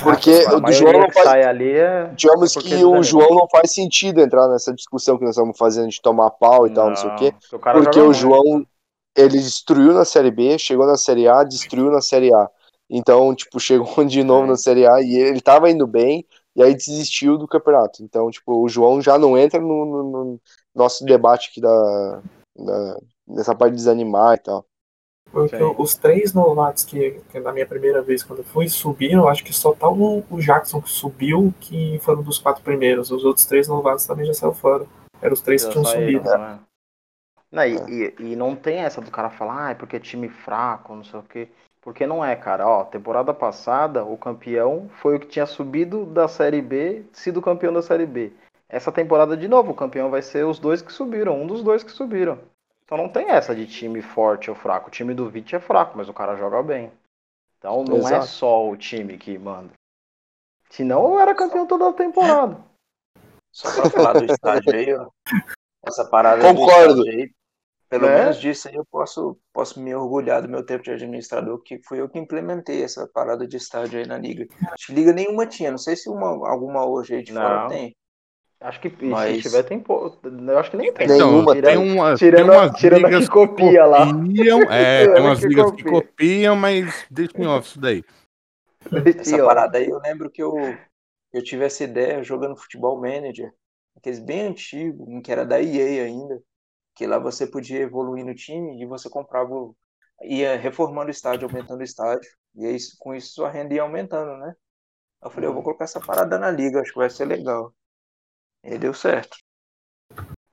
Porque A o do João não faz. sai ali é. Digamos é porque que o. João não faz sentido entrar nessa discussão que nós estamos fazendo de tomar pau e tal, não sei o quê. porque o Porque o muito. João, ele destruiu na Série B, chegou na Série A, destruiu na Série A. Então, tipo, chegou de novo Sim. na Série A e ele tava indo bem, e aí desistiu do campeonato. Então, tipo, o João já não entra no, no- no nosso debate aqui da, da- nessa parte de desanimar e tal. Porque Sim. os três novatos que, que na minha primeira vez quando eu fui subiram, acho que só tá o, o Jackson que subiu, que foram dos quatro primeiros. Os outros três novatos também já saíram fora. Eram os três Já que tinham saíram, subido. né? Não, e, e- e não tem essa do cara falar, ah, é porque é time fraco, não sei o quê. Porque não é, cara. Ó, temporada passada, o campeão foi o que tinha subido da Série B, sido campeão da Série B. Essa temporada, de novo, o campeão vai ser os dois que subiram, um dos dois que subiram. Então não tem essa de time forte ou fraco. O time do Vit é fraco, mas o cara joga bem. Então não é Exato. só o time que manda. Senão eu era campeão toda a temporada. Só pra falar do estádio aí, ó. Essa parada Concordo. aí, pelo Né? menos disso aí eu posso, posso me orgulhar do meu tempo de administrador, que fui eu que implementei essa parada de estádio aí na liga. Acho que liga nenhuma tinha, não sei se uma, alguma hoje aí de fora Não. tem. Acho que Mas- se tiver tem pouco. Eu acho que nem tem. Nenhuma Então, Tirando- tem, uma, tirando tem a- umas tirando ligas que copia lá. copiam, é, tem umas que ligas que copia. copiam, mas deixa em off isso daí. Essa parada aí, eu lembro que eu, eu tive essa ideia jogando Futebol Manager, aqueles bem antigos, um que era da EA ainda, que lá você podia evoluir no time e você comprava, ia reformando o estádio, aumentando o estádio, e aí com isso sua renda ia aumentando, né? Eu falei, eu vou colocar essa parada na liga, acho que vai ser legal. E deu certo.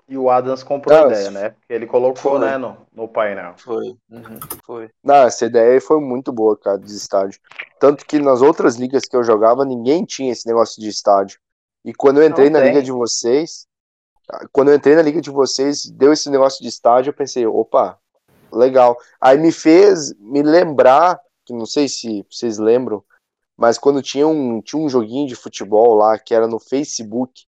E o Adams comprou a ideia, né? Porque ele colocou, foi. né, no, no painel. Foi. Uhum, foi. Não, essa ideia foi muito boa, cara, de estádio. Tanto que nas outras ligas que eu jogava, ninguém tinha esse negócio de estádio. E quando eu entrei Não na tem. liga de vocês, quando eu entrei na liga de vocês, deu esse negócio de estádio, eu pensei, opa, legal. Aí me fez me lembrar, que não sei se vocês lembram, mas quando tinha um, tinha um joguinho de futebol lá, que era no Facebook,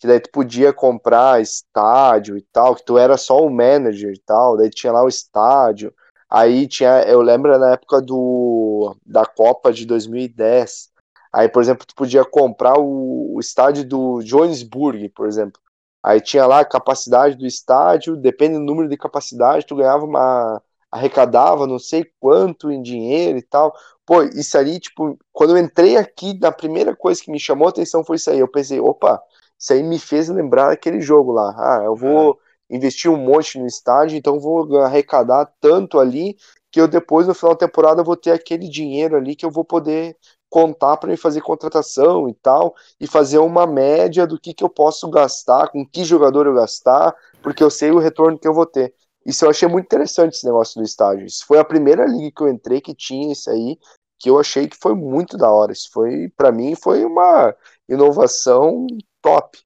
que daí tu podia comprar estádio e tal, que tu era só o manager e tal, daí tinha lá o estádio. Aí tinha, eu lembro na época do da Copa de 2010. Aí, por exemplo, tu podia comprar o, o estádio do Johannesburg, por exemplo. Aí tinha lá a capacidade do estádio, depende do número de capacidade, tu ganhava uma arrecadava não sei quanto em dinheiro e tal. Pô, isso ali, tipo, quando eu entrei aqui, na primeira coisa que me chamou a atenção foi isso aí. Eu pensei, opa, isso aí me fez lembrar aquele jogo lá. Ah, eu vou investir um monte no estádio, então vou arrecadar tanto ali que eu depois, no final da temporada, vou ter aquele dinheiro ali que eu vou poder contar para me fazer contratação e tal, e fazer uma média do que, que eu posso gastar, com que jogador eu gastar, porque eu sei o retorno que eu vou ter. Isso eu achei muito interessante, esse negócio do estádio. Isso foi a primeira liga que eu entrei que tinha isso aí, que eu achei que foi muito da hora. Isso foi, para mim, foi uma inovação top.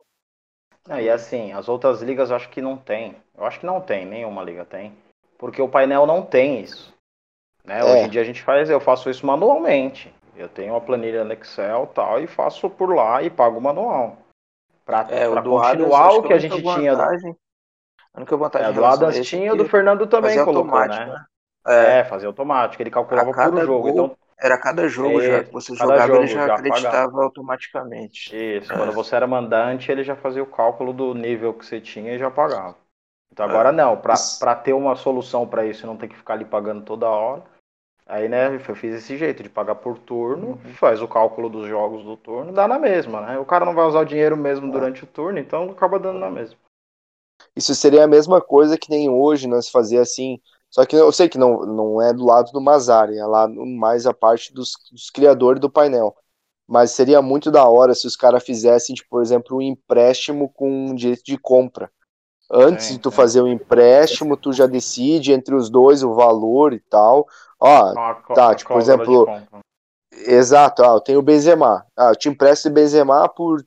Não, e assim, as outras ligas eu acho que não tem. Eu acho que não tem, nenhuma liga tem. Porque o painel não tem isso. Né? É. Hoje em dia a gente faz, eu faço isso manualmente. Eu tenho uma planilha no Excel tal, e faço por lá e pago o manual. Pra, É, pra o do Adams, continuar acho o que a única gente tinha. vantagem- A única vantagem É, do a Adams tinha é e o do que Fernando também colocou, automático, né? né? É, É, fazia automático, ele calculava a por jogo. gol, Então, era cada jogo já Isso, que você jogava, ele jogo já já acreditava automaticamente. isso, É. quando você era mandante, ele já fazia o cálculo do nível que você tinha e já pagava. Então É. agora não, pra, Isso. pra ter uma solução pra isso e não ter que ficar ali pagando toda hora. Aí, né, eu fiz esse jeito de pagar por turno, Uhum. faz o cálculo dos jogos do turno, dá na mesma, né? O cara não vai usar o dinheiro mesmo É. durante o turno, então acaba dando na mesma. Isso seria a mesma coisa que nem hoje nós fazer assim. Só que eu sei que não, não é do lado do Mazari, é lá mais a parte dos, dos criadores do painel. Mas seria muito da hora se os caras fizessem, tipo, por exemplo, um empréstimo com direito de compra. Antes Sim, de tu sim. fazer o empréstimo, tu já decide entre os dois o valor e tal. Ó, co- tá, tipo, por exemplo. Exato, ah, eu tenho o Benzema. Ah, eu te empresto o Benzema por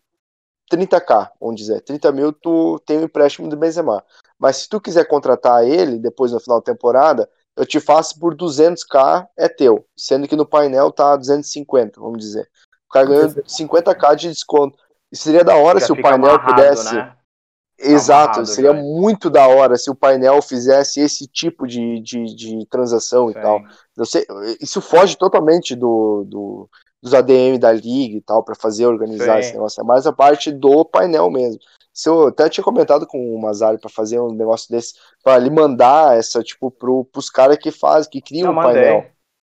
30k, vamos dizer. 30 mil tu tem o empréstimo do Benzema. Mas se tu quiser contratar ele depois no final da temporada, eu te faço por 200k, é teu. Sendo que no painel tá 250, vamos dizer. O cara ganhou 50k de desconto. Isso seria da hora Já se o fica painel amarrado, pudesse. né? Exato, amarrado seria muito da hora se o painel fizesse esse tipo de, de, de transação e Sim. tal. Eu sei, isso foge totalmente do, do- dos ADM da liga e tal, para fazer organizar Sim. esse negócio. É mais a parte do painel mesmo. Se eu até tinha comentado com o Mazari para fazer um negócio desse, para ele mandar essa, tipo, pro, pros caras que fazem, que criam Eu o mandei. painel.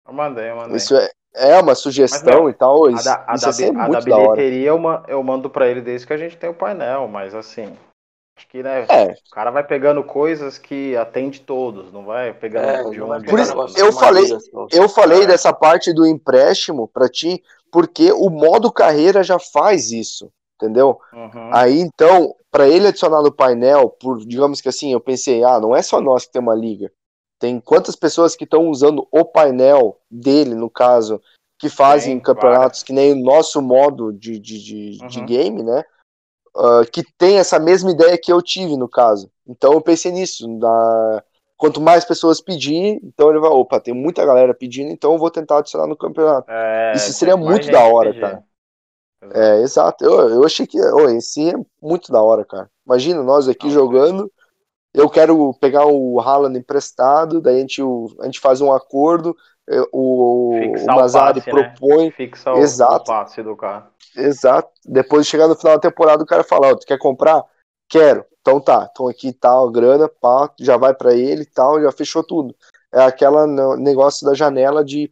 Eu mandei, eu mandei. Isso é, é uma sugestão e tal. A Isso, da, a isso da, ia ser bi- a muito da da hora. bilheteria eu, ma- eu mando pra ele desde que a gente tem o painel, mas assim, acho que né, É, o cara vai pegando coisas que atende todos, não vai pegando É, de um Por pegar isso, eu falei-. Eu falei É. dessa parte do empréstimo para ti, porque o modo carreira já faz isso, entendeu? Uhum. Aí então, para ele adicionar no painel, por digamos que assim, eu pensei, ah, não é só nós que tem uma liga. Tem quantas pessoas que estão usando o painel dele, no caso, que fazem campeonatos que nem o nosso modo de, de, de, de Uhum. game, né? Ah, que tem essa mesma ideia que eu tive, no caso. Então eu pensei nisso. Na... Quanto mais pessoas pedir, então ele vai, opa, tem muita galera pedindo, então eu vou tentar adicionar no campeonato. É, Isso seria muito da hora, pedir. cara. É, exato. Eu, eu achei que oh, esse é muito da hora, cara. Imagina nós aqui Não, jogando. Eu quero pegar o Haaland emprestado, daí a gente, a gente faz um acordo. eh, O, Fixar o Mazari passe, né? propõe. Fixa o, Exato. o passe do cara. Exato. Depois de chegar no final da temporada, o cara fala: Ó, tu quer comprar? Quero. Então tá, então aqui tal, a grana, pá, já vai pra ele e tal, já fechou tudo. É aquela negócio da janela de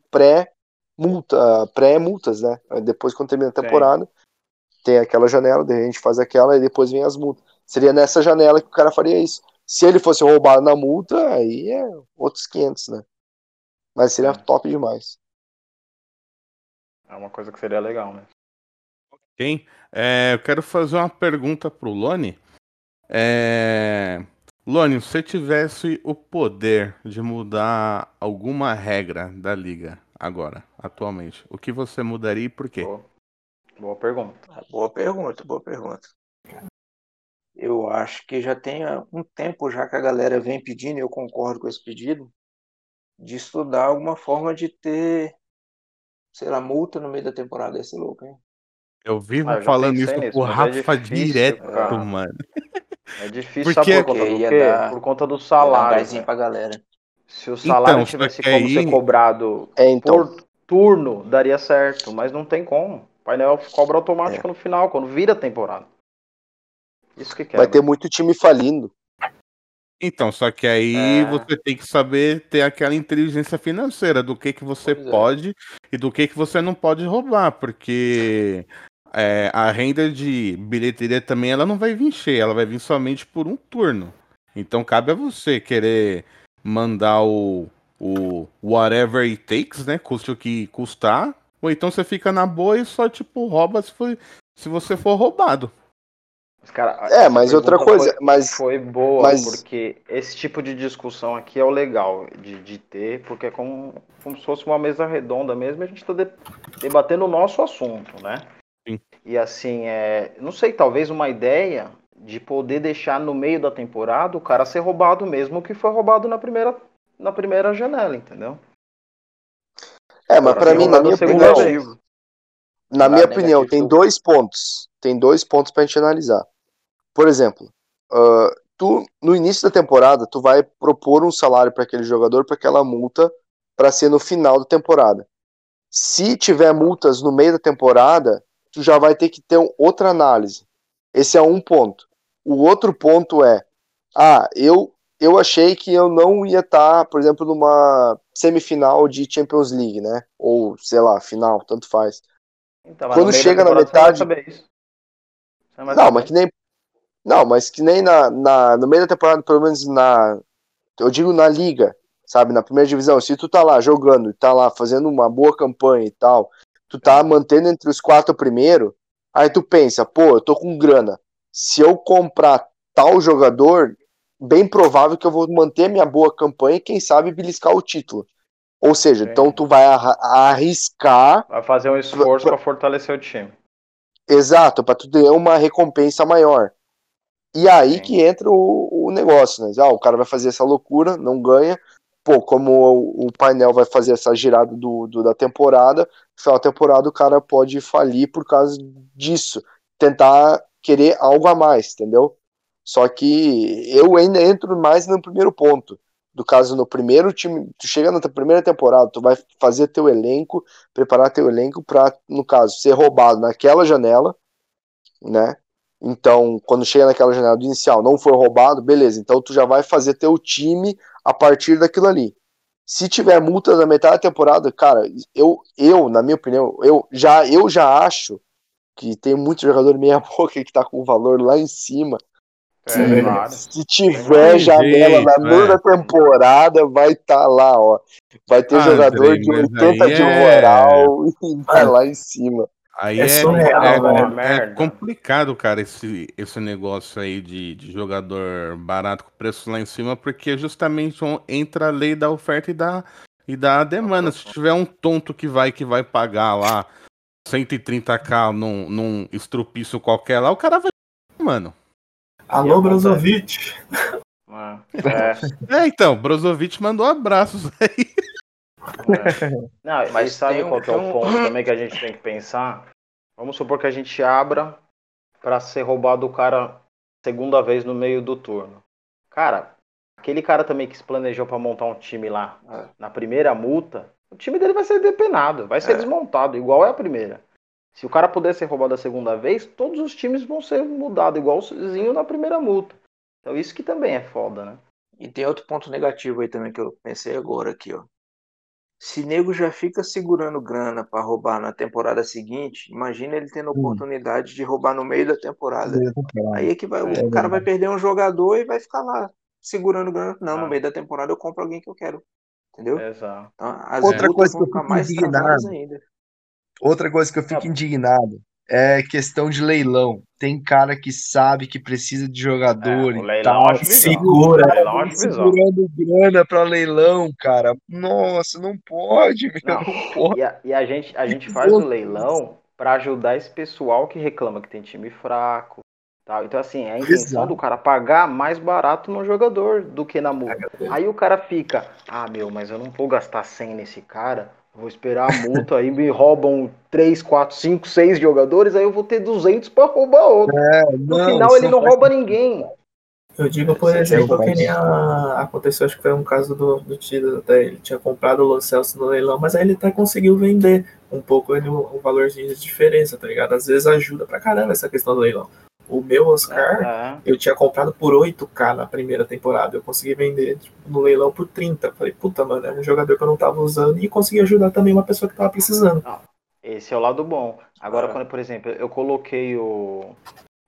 pré-multa, pré-multas, né? Depois, quando termina a temporada, tem aquela janela, daí a gente faz aquela e depois vem as multas. Seria nessa janela que o cara faria isso. Se ele fosse roubado na multa, aí é outros 500, né? Mas seria É. top demais. É uma coisa que seria legal, né? Ok? É, eu quero fazer uma pergunta pro Lone. É... Lone, se você tivesse o poder de mudar alguma regra da liga agora, atualmente, o que você mudaria e por quê? Boa, boa pergunta. Ah, Boa pergunta, boa pergunta. Eu acho que já tem há um tempo já que a galera vem pedindo, e eu concordo com esse pedido, de estudar alguma forma de ter, sei lá, multa no meio da temporada. Ia ser louco, hein? Eu vivo Ah, falando isso nisso, é Rafa difícil, direto, cara. mano. É difícil, Porque- sabe por conta do ia quê? dar- Por conta do Ia dar um salário. velho. pra galera. Se o salário Então, tivesse como aí- ser cobrado É, então. por turno, daria certo, mas não tem como. O painel cobra automático no final, quando vira a temporada. Isso que quebra. Vai ter muito time falindo. Então, só que aí É. você tem que saber ter aquela inteligência financeira do que que você Pois é. pode e do que que você não pode roubar, porque é, a renda de bilheteria também ela não vai vir cheia, ela vai vir somente por um turno. Então cabe a você querer mandar o, o whatever it takes, né? Custe o que custar, ou então você fica na boa e só tipo rouba se, for, se você for roubado. Mas, cara, É, mas outra coisa, foi- mas Foi boa, Mas- porque esse tipo de discussão aqui é o legal de, de ter, porque é como, como se fosse uma mesa redonda mesmo, e a gente está debatendo o nosso assunto, né? Sim. E assim, é, não sei, talvez uma ideia de poder deixar no meio da temporada o cara ser roubado mesmo que foi roubado na primeira, na primeira janela, entendeu? é, mas pra ser mim, na minha opinião, vez. na Ah, minha opinião, tem dois pontos. Tem dois pontos pra gente analisar. Por exemplo, ah, tu no no início da temporada, tu vai propor um salário para aquele jogador para aquela multa para ser no final da temporada. Se tiver multas no meio da temporada, tu já vai ter que ter outra análise. Esse é um ponto. O outro ponto é, ah, eu eu achei que eu não ia estar, tá, por exemplo, numa semifinal de Champions League, né? Ou sei lá, final, tanto faz. Então, Quando chega na metade, não, não mas que nem não, mas que nem na, na, no meio da temporada, pelo menos na. Eu digo na liga, sabe? Na primeira divisão. Se tu tá lá jogando, tá lá fazendo uma boa campanha e tal, tu tá mantendo entre os quatro primeiro, aí tu pensa, pô, eu tô com grana. Se eu comprar tal jogador, bem provável que eu vou manter minha boa campanha e quem sabe beliscar o título. Ou seja, Sim. então tu vai arriscar. Vai fazer um esforço para fortalecer o time. Exato, para tu ter uma recompensa maior. E aí Sim. que entra o, o negócio, né? Ah, o cara vai fazer essa loucura, não ganha. Pô, como o, o painel vai fazer essa girada do, do, da temporada, no final da temporada o cara pode falir por causa disso. Tentar querer algo a mais, entendeu? Só que eu ainda entro mais no primeiro ponto. Do caso, no primeiro time, tu chega na primeira temporada, tu vai fazer teu elenco, preparar teu elenco para, no caso, ser roubado naquela janela, né? Então, quando chega naquela janela do inicial, não foi roubado, beleza. Então, tu já vai fazer teu time a partir daquilo ali. Se tiver multa na metade da temporada, cara, eu, eu na minha opinião, eu já, eu já acho que tem muito jogador meia boca que tá com o valor lá em cima. É, se tiver é janela na nona é. temporada, vai estar tá lá, ó. Vai ter ah, jogador de 80 de moral é... e vai lá em cima. Aí é, é, surreal, é, é, complicado, cara, esse, esse negócio aí de, de jogador barato com preço lá em cima, porque justamente entra a lei da oferta e da, e da demanda. Se tiver um tonto que vai que vai pagar lá 130k num, num estrupiço qualquer lá, o cara vai. Mano. Alô, Brozovic. É. é, então, Brozovic mandou abraços aí. É. Não, mas sabe qual é o ponto também que a gente tem que pensar? Vamos supor que a gente abra para ser roubado o cara segunda vez no meio do turno. Cara, aquele cara também que se planejou para montar um time lá é. na primeira multa, o time dele vai ser depenado, vai ser é. desmontado, igual é a primeira. Se o cara puder ser roubado a segunda vez, todos os times vão ser mudados, igualzinho na primeira multa. Então isso que também é foda, né? E tem outro ponto negativo aí também que eu pensei agora aqui, ó. Se nego já fica segurando grana para roubar na temporada seguinte, imagina ele tendo a hum. oportunidade de roubar no meio da temporada. Aí é que vai, é, o cara vai perder um jogador e vai ficar lá segurando grana. Não, ah. no meio da temporada eu compro alguém que eu quero. Entendeu? Exato. Então, Outra coisa que eu fico mais indignado. Ainda. Outra coisa que eu fico indignado é questão de leilão. Tem cara que sabe que precisa de jogador é, e tal. Segura, leilão segurando grana para leilão, cara. Nossa, não pode, meu, não. não pode. E a, e a gente, a gente faz o leilão para ajudar esse pessoal que reclama que tem time fraco. Tal. Então, assim, é a intenção Exato. do cara pagar mais barato no jogador do que na multa. Aí o cara fica, ah, meu, mas eu não vou gastar 100 nesse cara Vou esperar a multa, aí me roubam 3, 4, 5, 6 jogadores, aí eu vou ter 200 para roubar outro. É, no não, final ele não rouba ninguém. Eu digo, por Você exemplo, que nem a... aconteceu, acho que foi um caso do, do Tito, até ele tinha comprado o Lo Celso no leilão, mas aí ele até conseguiu vender um pouco ele, um valorzinho de diferença, tá ligado? Às vezes ajuda pra caramba essa questão do leilão. O meu Oscar, eu tinha comprado por 8k na primeira temporada. Eu consegui vender tipo, no leilão por 30. Falei, puta, mano, é um jogador que eu não tava usando e consegui ajudar também uma pessoa que tava precisando. esse é o lado bom. Agora, quando, por exemplo, eu coloquei o,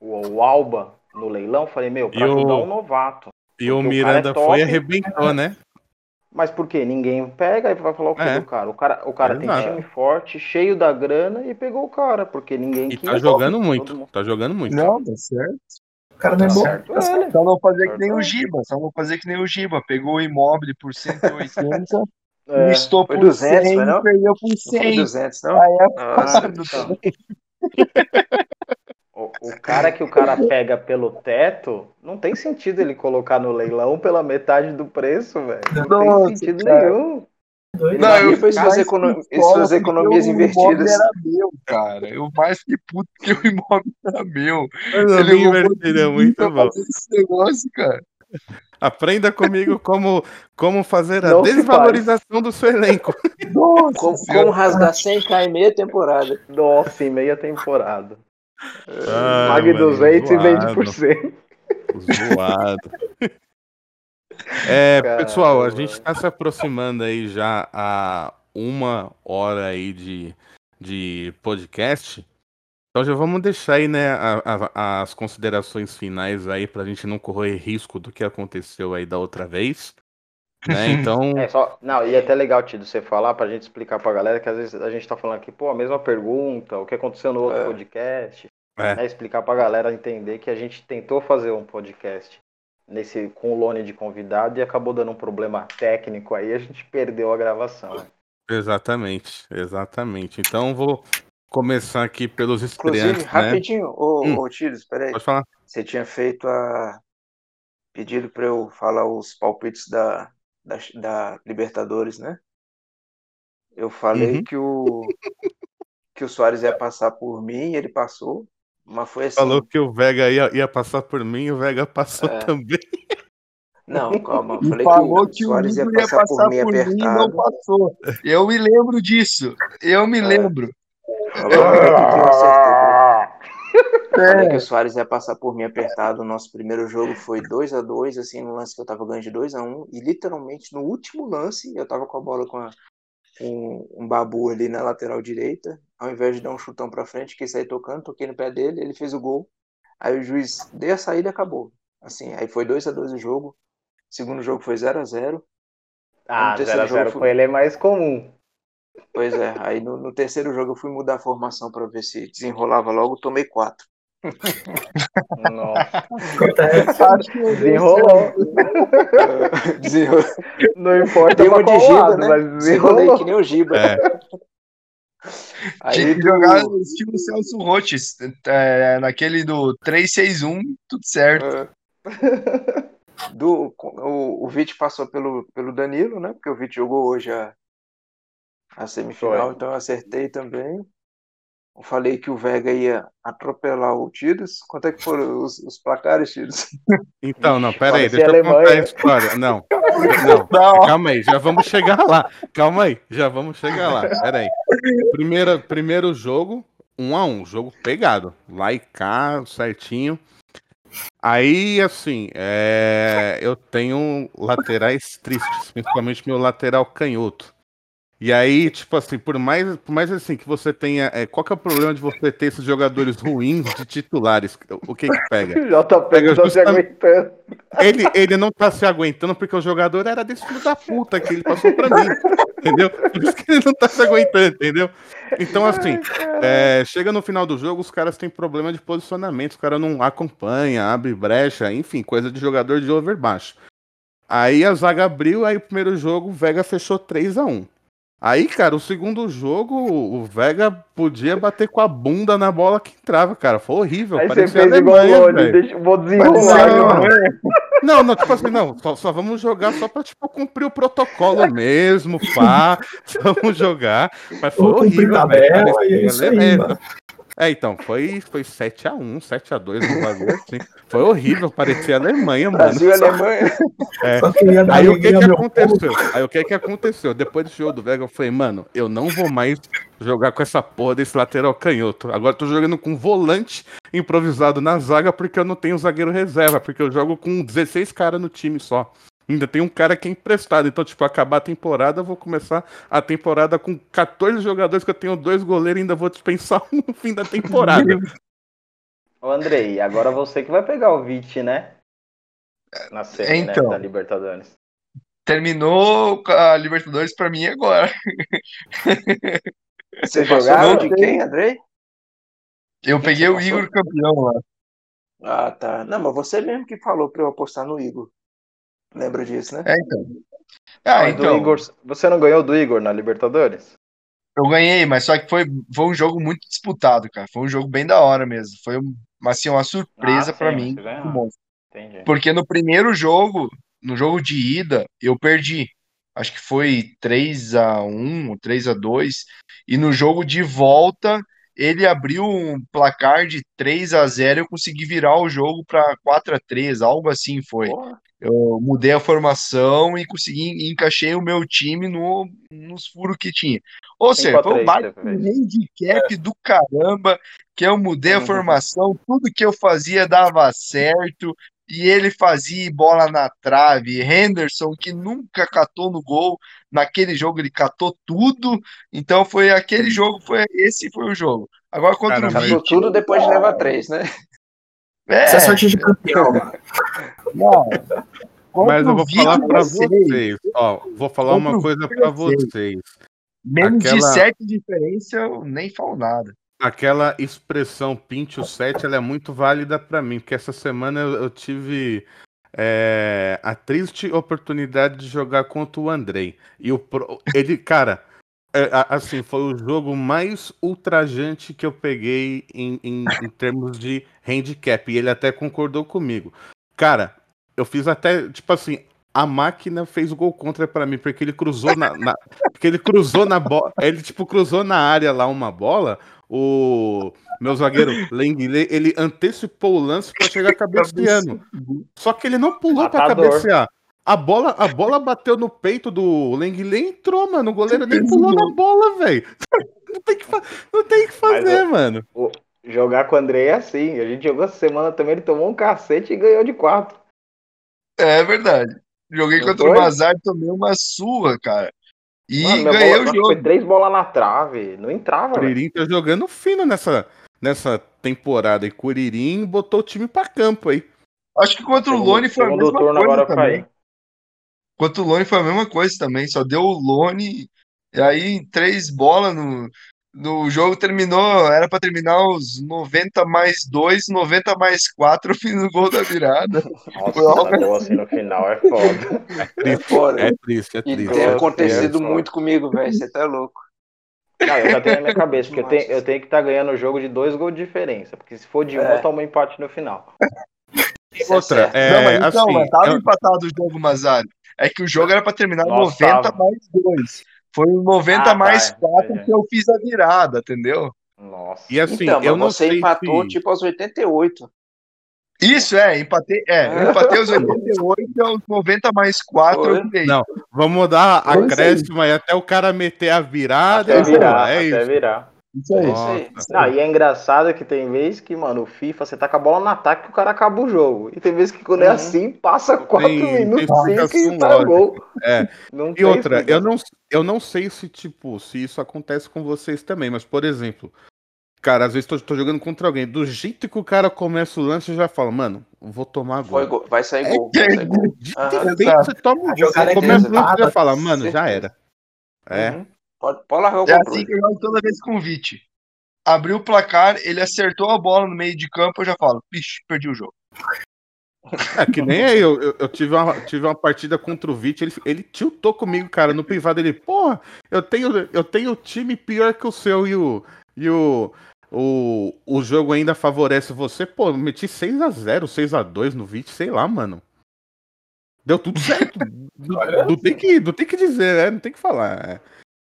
o, o Alba no leilão, falei, meu, pra e ajudar o... um novato. E o Miranda o é foi e arrebentou, né? Mas por quê? Ninguém pega e vai falar o que é. do cara. O cara, o cara tem time forte, cheio da grana e pegou o cara, porque ninguém e tá jogando muito. Tá jogando muito. Não, tá certo. O cara não é bom. Certo Só não fazer que nem o Giba. Só não fazer que nem o Giba. Pegou o imóvel por 180. É, listou por 200, 100 não? perdeu por 100. Não foi 200, não? Aí é ah, então. O, cara que o cara pega pelo teto, não tem sentido ele colocar no leilão pela metade do preço, velho. Não Nossa, tem sentido cara. nenhum. Não, eu fiz suas, econo suas economias invertidas. era meu, cara. Eu mais que puto que o imóvel era meu. Mas ele invertido é muito bom. Esse negócio, cara. Aprenda comigo como, como fazer a Não desvalorização do seu elenco. Nossa Como, como rasgar 100k em meia temporada. Nossa, em meia temporada. Pague mano, 200 e vende zoado. por 100. Zoado. É, Caramba. pessoal, a gente está se aproximando aí já a uma hora aí de, de podcast. Então já vamos deixar aí, né, a- a- as considerações finais aí pra gente não correr risco do que aconteceu aí da outra vez. Né? Então, É só, não, e é até legal, Tido, você falar pra gente explicar pra galera que às vezes a gente tá falando aqui, pô, a mesma pergunta, o que aconteceu no outro É. podcast. É. né, explicar pra galera entender que a gente tentou fazer um podcast nesse com o Lone de convidado e acabou dando um problema técnico aí, a gente perdeu a gravação. né? exatamente, exatamente. Então vou começar aqui pelos Inclusive, estreantes, né? rapidinho, ô, Hum. ô Tiro, espera aí. Pode falar. Você tinha feito a pedido para eu falar os palpites da, da, da Libertadores, né? Eu falei Uhum. que o que o Soares ia passar por mim, ele passou, mas foi assim. Falou que o Vega ia, ia passar por mim, o Vega passou É. também. Não, calma, eu falei falou que que o Soares ia Igor ia passar por passar mim por mim e não apertado. passou. Eu me lembro disso. Eu me É. lembro. Vamos ver aqui que eu acertei. Falei que É. o Soares ia passar por mim apertado. O nosso primeiro jogo foi 2 a 2 assim, no lance que eu tava ganhando de 2 a 1 E literalmente, no último lance, eu tava com a bola com a- um, um babu ali na lateral direita. Ao invés de dar um chutão pra frente, que sair tocando, toquei no pé dele, ele fez o gol. Aí o juiz deu a saída e acabou. Assim, aí foi 2 a 2 o jogo. Segundo jogo foi 0 a 0 Ah, No terceiro 0x0 jogo com ele é mais comum. Pois é, aí no, no terceiro jogo eu fui mudar a formação pra ver se desenrolava logo, tomei 4. Nossa, Acontece. Que eu desenrolou. Não importa pra uma de giba, lado, né? mas Desenrolei desenrolou. que nem o Giba. É. Aí Tinha que do- jogar no estilo Celso Rotes, é, naquele do 3-6-1, tudo certo. É. Do, o, o Vit passou pelo, pelo Danilo, né? Porque o Vit jogou hoje a, a semifinal, Foi. então eu acertei também. Eu falei que o Vega ia atropelar o Tiros. Quanto é que foram os, os placares, Tiros? Então, não, pera aí, deixa eu contar a Alemanha. história. Não, não, Não, calma aí, já vamos chegar lá. Calma aí, já vamos chegar lá. Pera aí. Primeiro, primeiro jogo, um a um, jogo pegado. Lá e cá, certinho. Aí, assim, é, eu tenho laterais tristes, principalmente meu lateral canhoto. E aí, tipo assim, por mais, por mais assim que você tenha. é, qual que é o problema de você ter esses jogadores ruins de titulares? O que que pega? O JP Pega não tá se aguentando. Ele, ele não tá se aguentando porque o jogador era desse filho da puta que ele passou pra mim. Entendeu? Por isso que ele não tá se aguentando, entendeu? Então, assim, é, chega no final do jogo, os caras têm problema de posicionamento, os caras não acompanham, abre brecha, enfim, coisa de jogador de over baixo. Aí a zaga abriu, aí o primeiro jogo o Vega fechou 3 a 1 Aí, cara, o segundo jogo, o Vega podia bater com a bunda na bola que entrava, cara. Foi horrível. Aí você parecia fez igual o Alemanha, velho. deixa, vou desenrolar. Alemanha. Não, não, tipo assim, não, só, só vamos jogar só pra, tipo, cumprir o protocolo mesmo, pá, vamos jogar, mas foi horrível, tabela velho, é É, então, foi, foi 7x1, 7x2 no bagulho, assim, foi horrível, parecia Alemanha, mano. Brasil Alemanha. É. Aí o que que aconteceu? Aí o que que aconteceu? Depois do show do Vega, eu falei, mano, eu não vou mais jogar com essa porra desse lateral canhoto. Agora eu tô jogando com volante improvisado na zaga porque eu não tenho zagueiro reserva, porque eu jogo com 16 caras no time só. Ainda tem um cara que é emprestado. Então, tipo, acabar a temporada, eu vou começar a temporada com 14 jogadores que eu tenho dois goleiros e ainda vou dispensar um no fim da temporada. Ô, Andrei, agora você que vai pegar o Vit, né? Na série, Então. né, da Libertadores. Terminou a Libertadores pra mim agora. Você jogava? mão de quem, Andrei? Eu Quem peguei o? Igor campeão lá. Ah, tá. Não, mas você mesmo que falou pra eu apostar no Igor. Lembra disso, né? É, então. Ah, do então. Igor, você não ganhou do Igor na Libertadores? Eu ganhei, mas só que foi, foi um jogo muito disputado, cara. Foi um jogo bem da hora mesmo. Foi um- assim, uma surpresa Ah, pra sim, mim. Porque no primeiro jogo, no jogo de ida, eu perdi. Acho que foi 3 a 1 3 a 2 E no jogo de volta, ele abriu um placar de 3 a 0 Eu consegui virar o jogo para 4 a 3 algo assim foi. Porra. Eu mudei a formação e consegui encaixei o meu time no, nos furos que tinha. Ou seja, a foi um baita handicap do caramba, que eu mudei a Uhum. formação, tudo que eu fazia dava certo, e ele fazia bola na trave. Henderson, que nunca catou no gol, naquele jogo ele catou tudo. Então foi aquele jogo, foi esse foi o jogo. Agora contra Cara, o mas- Catou Vit, tudo depois de levar três, né? É, Isso é sorte de campeão, mano. não. Mas eu o vou falar pra vocês, vocês, ó, vou falar uma coisa pra vocês. vocês. Menos de Aquela- 7 de diferença, eu nem falo nada. Aquela expressão pinte o 7, ela é muito válida pra mim, porque essa semana eu, eu tive é, a triste oportunidade de jogar contra o Andrei. E o pro- ele, cara, é, assim, foi o jogo mais ultrajante que eu peguei em, em- em termos de handicap. E ele até concordou comigo. Cara, eu fiz até, tipo assim, a máquina fez o gol contra pra mim, porque ele cruzou na, na- porque ele cruzou na bola, ele tipo cruzou na área lá uma bola, o meu zagueiro Lenglet, ele antecipou o lance pra chegar cabeceando. Só que ele não pulou pra Matador. cabecear. A bola, a bola bateu no peito do Lenglet e entrou, mano. O goleiro nem pulou na bola, velho. Não tem que, fa- não tem que Mas, fazer, ó, mano. Jogar com o André é assim. A gente jogou essa semana também, ele tomou um cacete e ganhou de quatro. É verdade. Joguei Não contra o foi? Mazar, tomei uma surra, cara. E Mano, ganhei bola, o jogo. Foi três bolas na trave. Não entrava, O. Curirim tá jogando fino nessa, nessa temporada. E Curirim botou o time pra campo aí. Acho que contra o Lone foi a mesma coisa agora também. caiu. Contra o Lone foi a mesma coisa também. Só deu o Lone. E aí, três bolas no, no jogo terminou. Era pra terminar os 90 mais 2, 90 mais 4. Eu fiz o gol da virada. Nossa, deu assim no final, é foda. É foda. É triste, é E triste. tem Deus, acontecido Deus, muito comigo, velho. Você tá louco. Não, eu já tenho na minha cabeça, porque eu tenho, eu tenho que estar ganhando o jogo de dois gols de diferença. Porque se for de um, É. eu tomo um empate no final. É Outra, é, não, mas então, assim, tava eu- empatado o jogo, Mazar. É que o jogo era pra terminar Nossa, 90 tava. mais 2. Foi o 90 Ah, mais tá, 4 entendi. que eu fiz a virada, entendeu? Nossa. E assim, então, eu não você sei empatou se... tipo aos 88. Isso, é, empatei, é, eu empatei os 88 e aos 90 mais 4 eu virei. Não, vamos dar Foi isso aí. acréscimo aí até o cara meter a virada. Até e virar, é até isso. virar. Isso aí. É isso aí. Não, e é engraçado que tem vezes que, mano, o FIFA, você tá com a bola no ataque que o cara acaba o jogo. E tem vezes que quando é Uhum. assim, passa Tem- quatro tem minutos, explicação cinco e tá gol. É. Não E tem outra, eu não, eu não sei se, tipo, se isso acontece com vocês também, mas, por exemplo, cara, às vezes tô, tô jogando contra alguém, do jeito que o cara começa o lance, eu já falo, mano, vou tomar gol. gol. Vai sair É gol. Vai sair gol. De repente você toma um A gol, é começa o lance e já fala, mano, já era. É. Uhum. Pode, pode largar o É controle. assim que eu jogo toda vez com o Vit. Abriu o placar, ele acertou a bola no meio de campo, eu já falo, ixi, perdi o jogo. É que nem aí, eu, eu, eu tive, uma, tive uma partida contra o Vit, ele, ele tiltou comigo, cara, no privado, ele, porra, eu tenho, eu tenho time pior que o seu e o. E o o, o jogo ainda favorece você, pô, eu meti 6x0, 6x2 no Vit, sei lá, mano. Deu tudo certo. não, não tem que, não tem que dizer, né? Não tem que falar.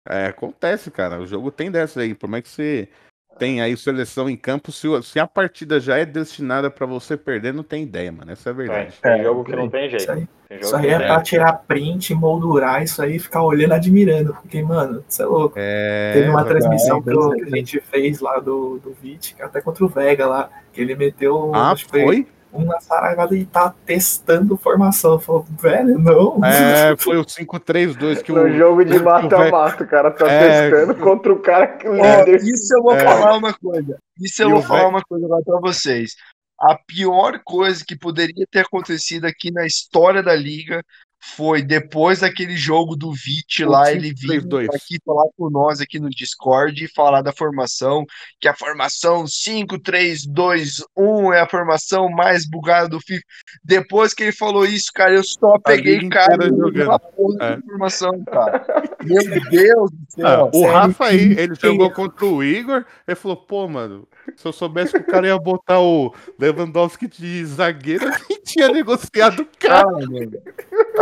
É, é, acontece, cara. O jogo tem dessa aí. Por mais que você tenha aí seleção em campo, se, se a partida já é destinada pra você perder, não tem ideia, mano. Essa é a Tem, verdade. tem É, jogo que tem. não tem jeito. Isso aí, Tem jogo isso aí que é não pra tem. tirar print, moldurar isso aí e ficar olhando, admirando. Porque, mano, você é louco. É, Teve uma verdade. transmissão é, que, é. a gente fez lá do, do VIT, até contra o Vega lá, que ele meteu Ah, foi foi? Uma saraivada e tá testando formação. Falou, velho, não. É, foi o 5-3-2 que No o. jogo de mata-mata, o cara tá É. testando contra o cara que líder. isso eu vou É. falar uma coisa. Isso eu E vou o falar ve- uma coisa agora pra vocês. A pior coisa que poderia ter acontecido aqui na história da liga foi depois daquele jogo do Vit lá, ele 5-3-2. vir aqui falar com nós aqui no Discord e falar da formação, que a formação 5-3-2-1 é a formação mais bugada do FIFA. Depois que ele falou isso, cara, eu só peguei cara pela porra É. formação, cara. Meu Deus do céu. Ah, o Rafa aí, ele jogou contra o Igor, ele falou, pô, mano, se eu soubesse que o cara ia botar o Lewandowski de zagueiro, eu tinha negociado o cara. Ah, mano.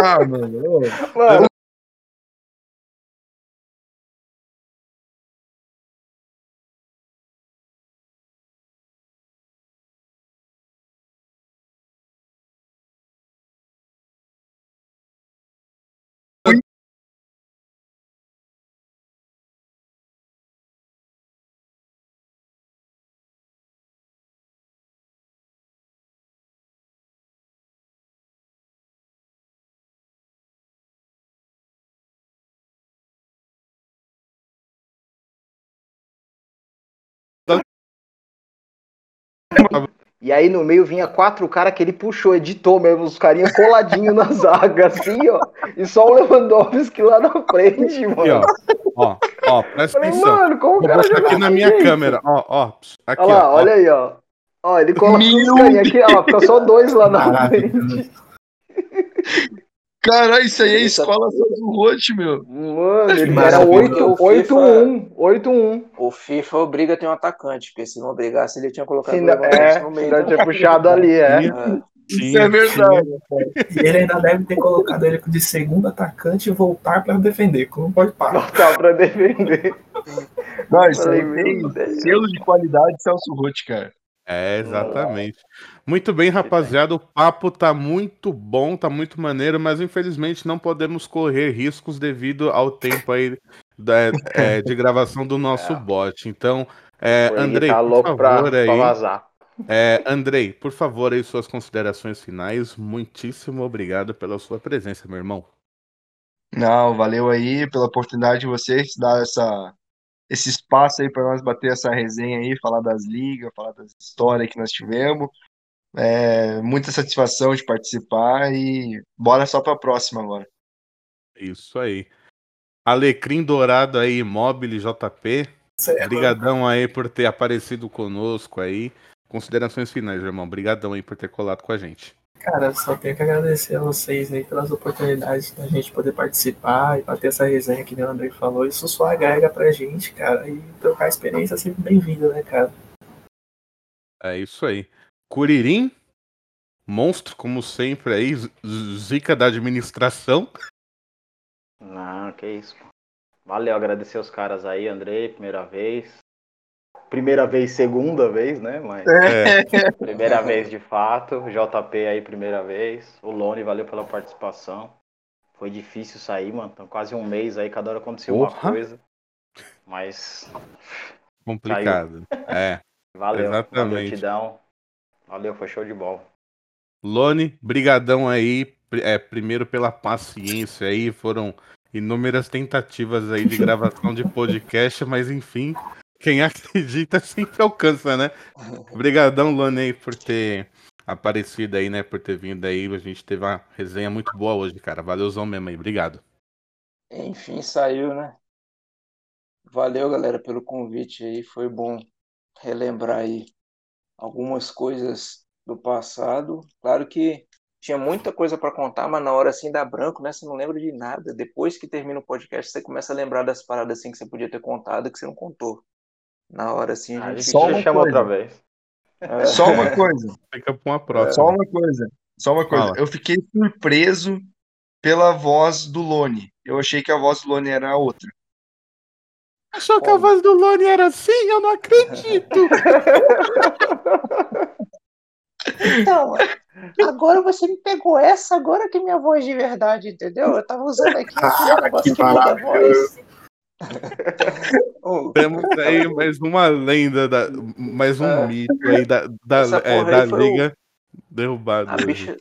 Ah, mano. Mano, E aí no meio vinha quatro caras que ele puxou, editou mesmo, os carinhas coladinhos na zaga, assim, ó. E só o Lewandowski lá na frente, mano. Aqui, ó. Ó, ó, presta Falei, atenção. mano, como Vou botar aqui na minha assim, câmera. Ó, ó. Aqui, Olha lá, ó. olha aí, ó. Ó, ele coloca os carinhas aqui, ó, fica só dois lá na frente. Caralho, isso aí é Isso- escola do Rote, meu. Mano, ele era Maravilhoso. 8 8-1, 8-1. O FIFA obriga a ter um atacante, porque se não obrigasse, ele tinha colocado Se o não- É, no meio. tinha puxado ali, é. Sim. É. Isso Tinha, é verdade. E ele ainda deve ter colocado ele de segundo atacante e voltar pra defender, que não pode parar. Botar pra defender. Não, isso aí selo de qualidade Celso Rote, cara. É, exatamente. Muito bem, rapaziada. O papo tá muito bom, tá muito maneiro, mas infelizmente não podemos correr riscos devido ao tempo aí da- é, de gravação do nosso É. bot. Então, é, Andrei, tá por louco pra, favor pra aí. vazar. É, Andrei, por favor aí suas considerações finais. Muitíssimo obrigado pela sua presença, meu irmão. Não, valeu aí pela oportunidade de vocês dar essa, esse espaço aí para nós bater essa resenha aí, falar das ligas, falar das histórias que nós tivemos. É, muita satisfação de participar e bora só para a próxima agora. Isso aí. Alecrim Dourado aí, Mobile JP. Obrigadão aí por ter aparecido conosco aí. Considerações finais, irmão. Obrigadão aí por ter colado com a gente. Cara, só tenho que agradecer a vocês aí pelas oportunidades da gente poder participar e bater essa resenha que o André falou. Isso só agrega pra gente, cara. E trocar experiência é sempre bem-vinda, né, cara? É isso aí. Curirim, monstro, como sempre aí, zica da administração. Não, que isso, pô. Valeu, agradecer os caras aí, Andrei, primeira vez. Primeira vez, segunda vez, né? Mas É, primeira vez de fato. JP aí, primeira vez. O Lone, valeu pela participação. Foi difícil sair, mano. Então, quase um mês aí, cada hora acontecia uma coisa. Mas complicado. É. valeu. Exatamente. Valeu, Tidão. Valeu, foi show de bola. Lone, brigadão aí. É, primeiro pela paciência aí. Foram inúmeras tentativas aí de gravação de podcast, mas enfim, quem acredita sempre alcança, né? Obrigadão, Lone, aí, por ter aparecido aí, né? Por ter vindo aí. A gente teve uma resenha muito boa hoje, cara. Valeuzão mesmo aí. Obrigado. Enfim, saiu, né? Valeu, galera, pelo convite aí. Foi bom relembrar aí algumas coisas do passado. Claro que tinha muita coisa para contar, mas na hora assim dá branco, né? Você não lembra de nada. Depois que termina o podcast, você começa a lembrar das paradas assim que você podia ter contado que você não contou. Na hora assim, a A gente Só uma chama coisa. outra vez. É, Só uma coisa, Fica pra uma próxima. só uma coisa, só uma coisa. Fala. Eu fiquei surpreso pela voz do Lone. Eu achei que a voz do Lone era a outra. Achou que a voz do Lone era assim? Eu não acredito! Então, agora você me pegou essa, agora que é minha voz de verdade, entendeu? Eu tava usando aqui negócio que a voz. Ô, Temos aí mais uma lenda, da, mais um É. mito aí da, da, é, da foi o- liga derrubada. a bicha,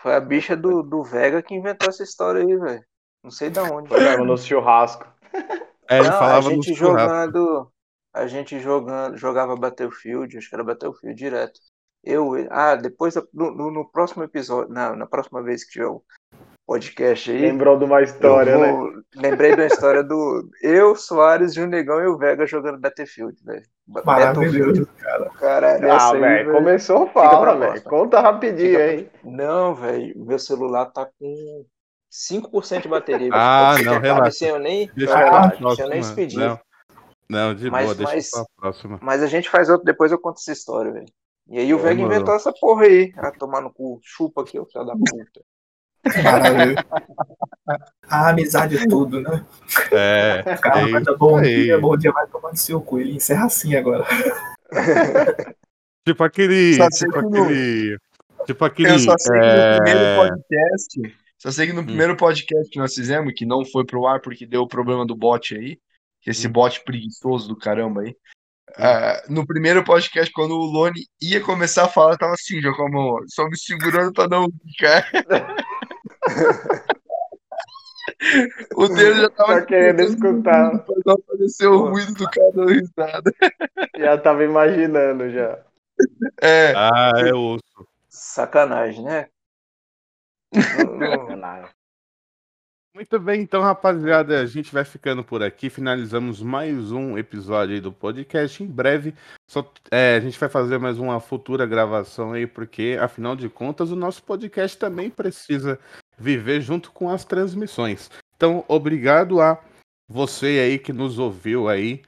foi a bicha do, do Vega que inventou essa história aí, velho. Não sei da onde. Foi no churrasco. É, ele Não, a falava no gente churrasco. jogando, a gente jogando, jogava Battlefield, acho que era Battlefield direto. Eu, ah, depois no, no- no próximo episódio, na, na próxima vez que tiver o podcast aí, Lembrou de uma eu história, né? vou- lembrei da história do eu, Soares, o Negão e o Vega jogando Battlefield, velho. Maravilhoso, Battlefield, caralho, Ah, velho, começou, pra fala, velho. Conta rapidinho Fica aí. Não, velho, meu celular tá com 5% de bateria. Ah, não, relaxa. Sem eu nem, Deixa Ah, eu próxima. nem expedir. Não, não, de Mas- boa, deixa mas- pra próxima. Mas a gente faz outro, depois eu conto essa história, velho. E aí o Vega inventou essa porra aí. Ah, tomar no cu. Chupa aqui, ô filho da puta. Maravilhoso. A amizade é tudo, né? É, O cara é vai dar isso bom aí. dia, bom dia, vai tomar no seu cu. Ele encerra assim agora. Tipo aquele. Só Tipo que no- aquele. Tipo aquele. Eu só sei que no é, primeiro podcast, só sei que Hum. no primeiro podcast que nós fizemos, que não foi pro ar porque deu o problema do bot aí, que esse Hum. bot preguiçoso do caramba aí. ah, no primeiro podcast, quando o Lone ia começar a falar, tava assim, já como só me segurando pra não ficar. o dele já tava Tá querendo escutar. pra não aparecer o ruído do cara dando risada. Já tava imaginando já. É, Ah, é osso. Sacanagem, né? Sacanagem. Muito bem, então, rapaziada, a gente vai ficando por aqui. Finalizamos mais um episódio aí do podcast. Em breve, só, é, a gente vai fazer mais uma futura gravação aí, porque, afinal de contas, o nosso podcast também precisa viver junto com as transmissões. Então, obrigado a você aí que nos ouviu aí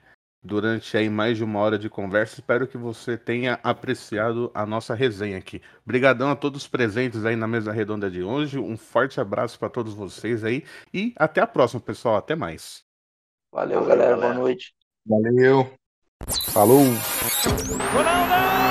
durante aí mais de uma hora de conversa. Espero que você tenha apreciado a nossa resenha aqui. Obrigadão a todos presentes aí na mesa redonda de hoje. Um forte abraço para todos vocês aí e até a próxima, pessoal. Até mais. Valeu, Valeu, galera. galera. Boa noite. valeu. Falou! Ronaldo!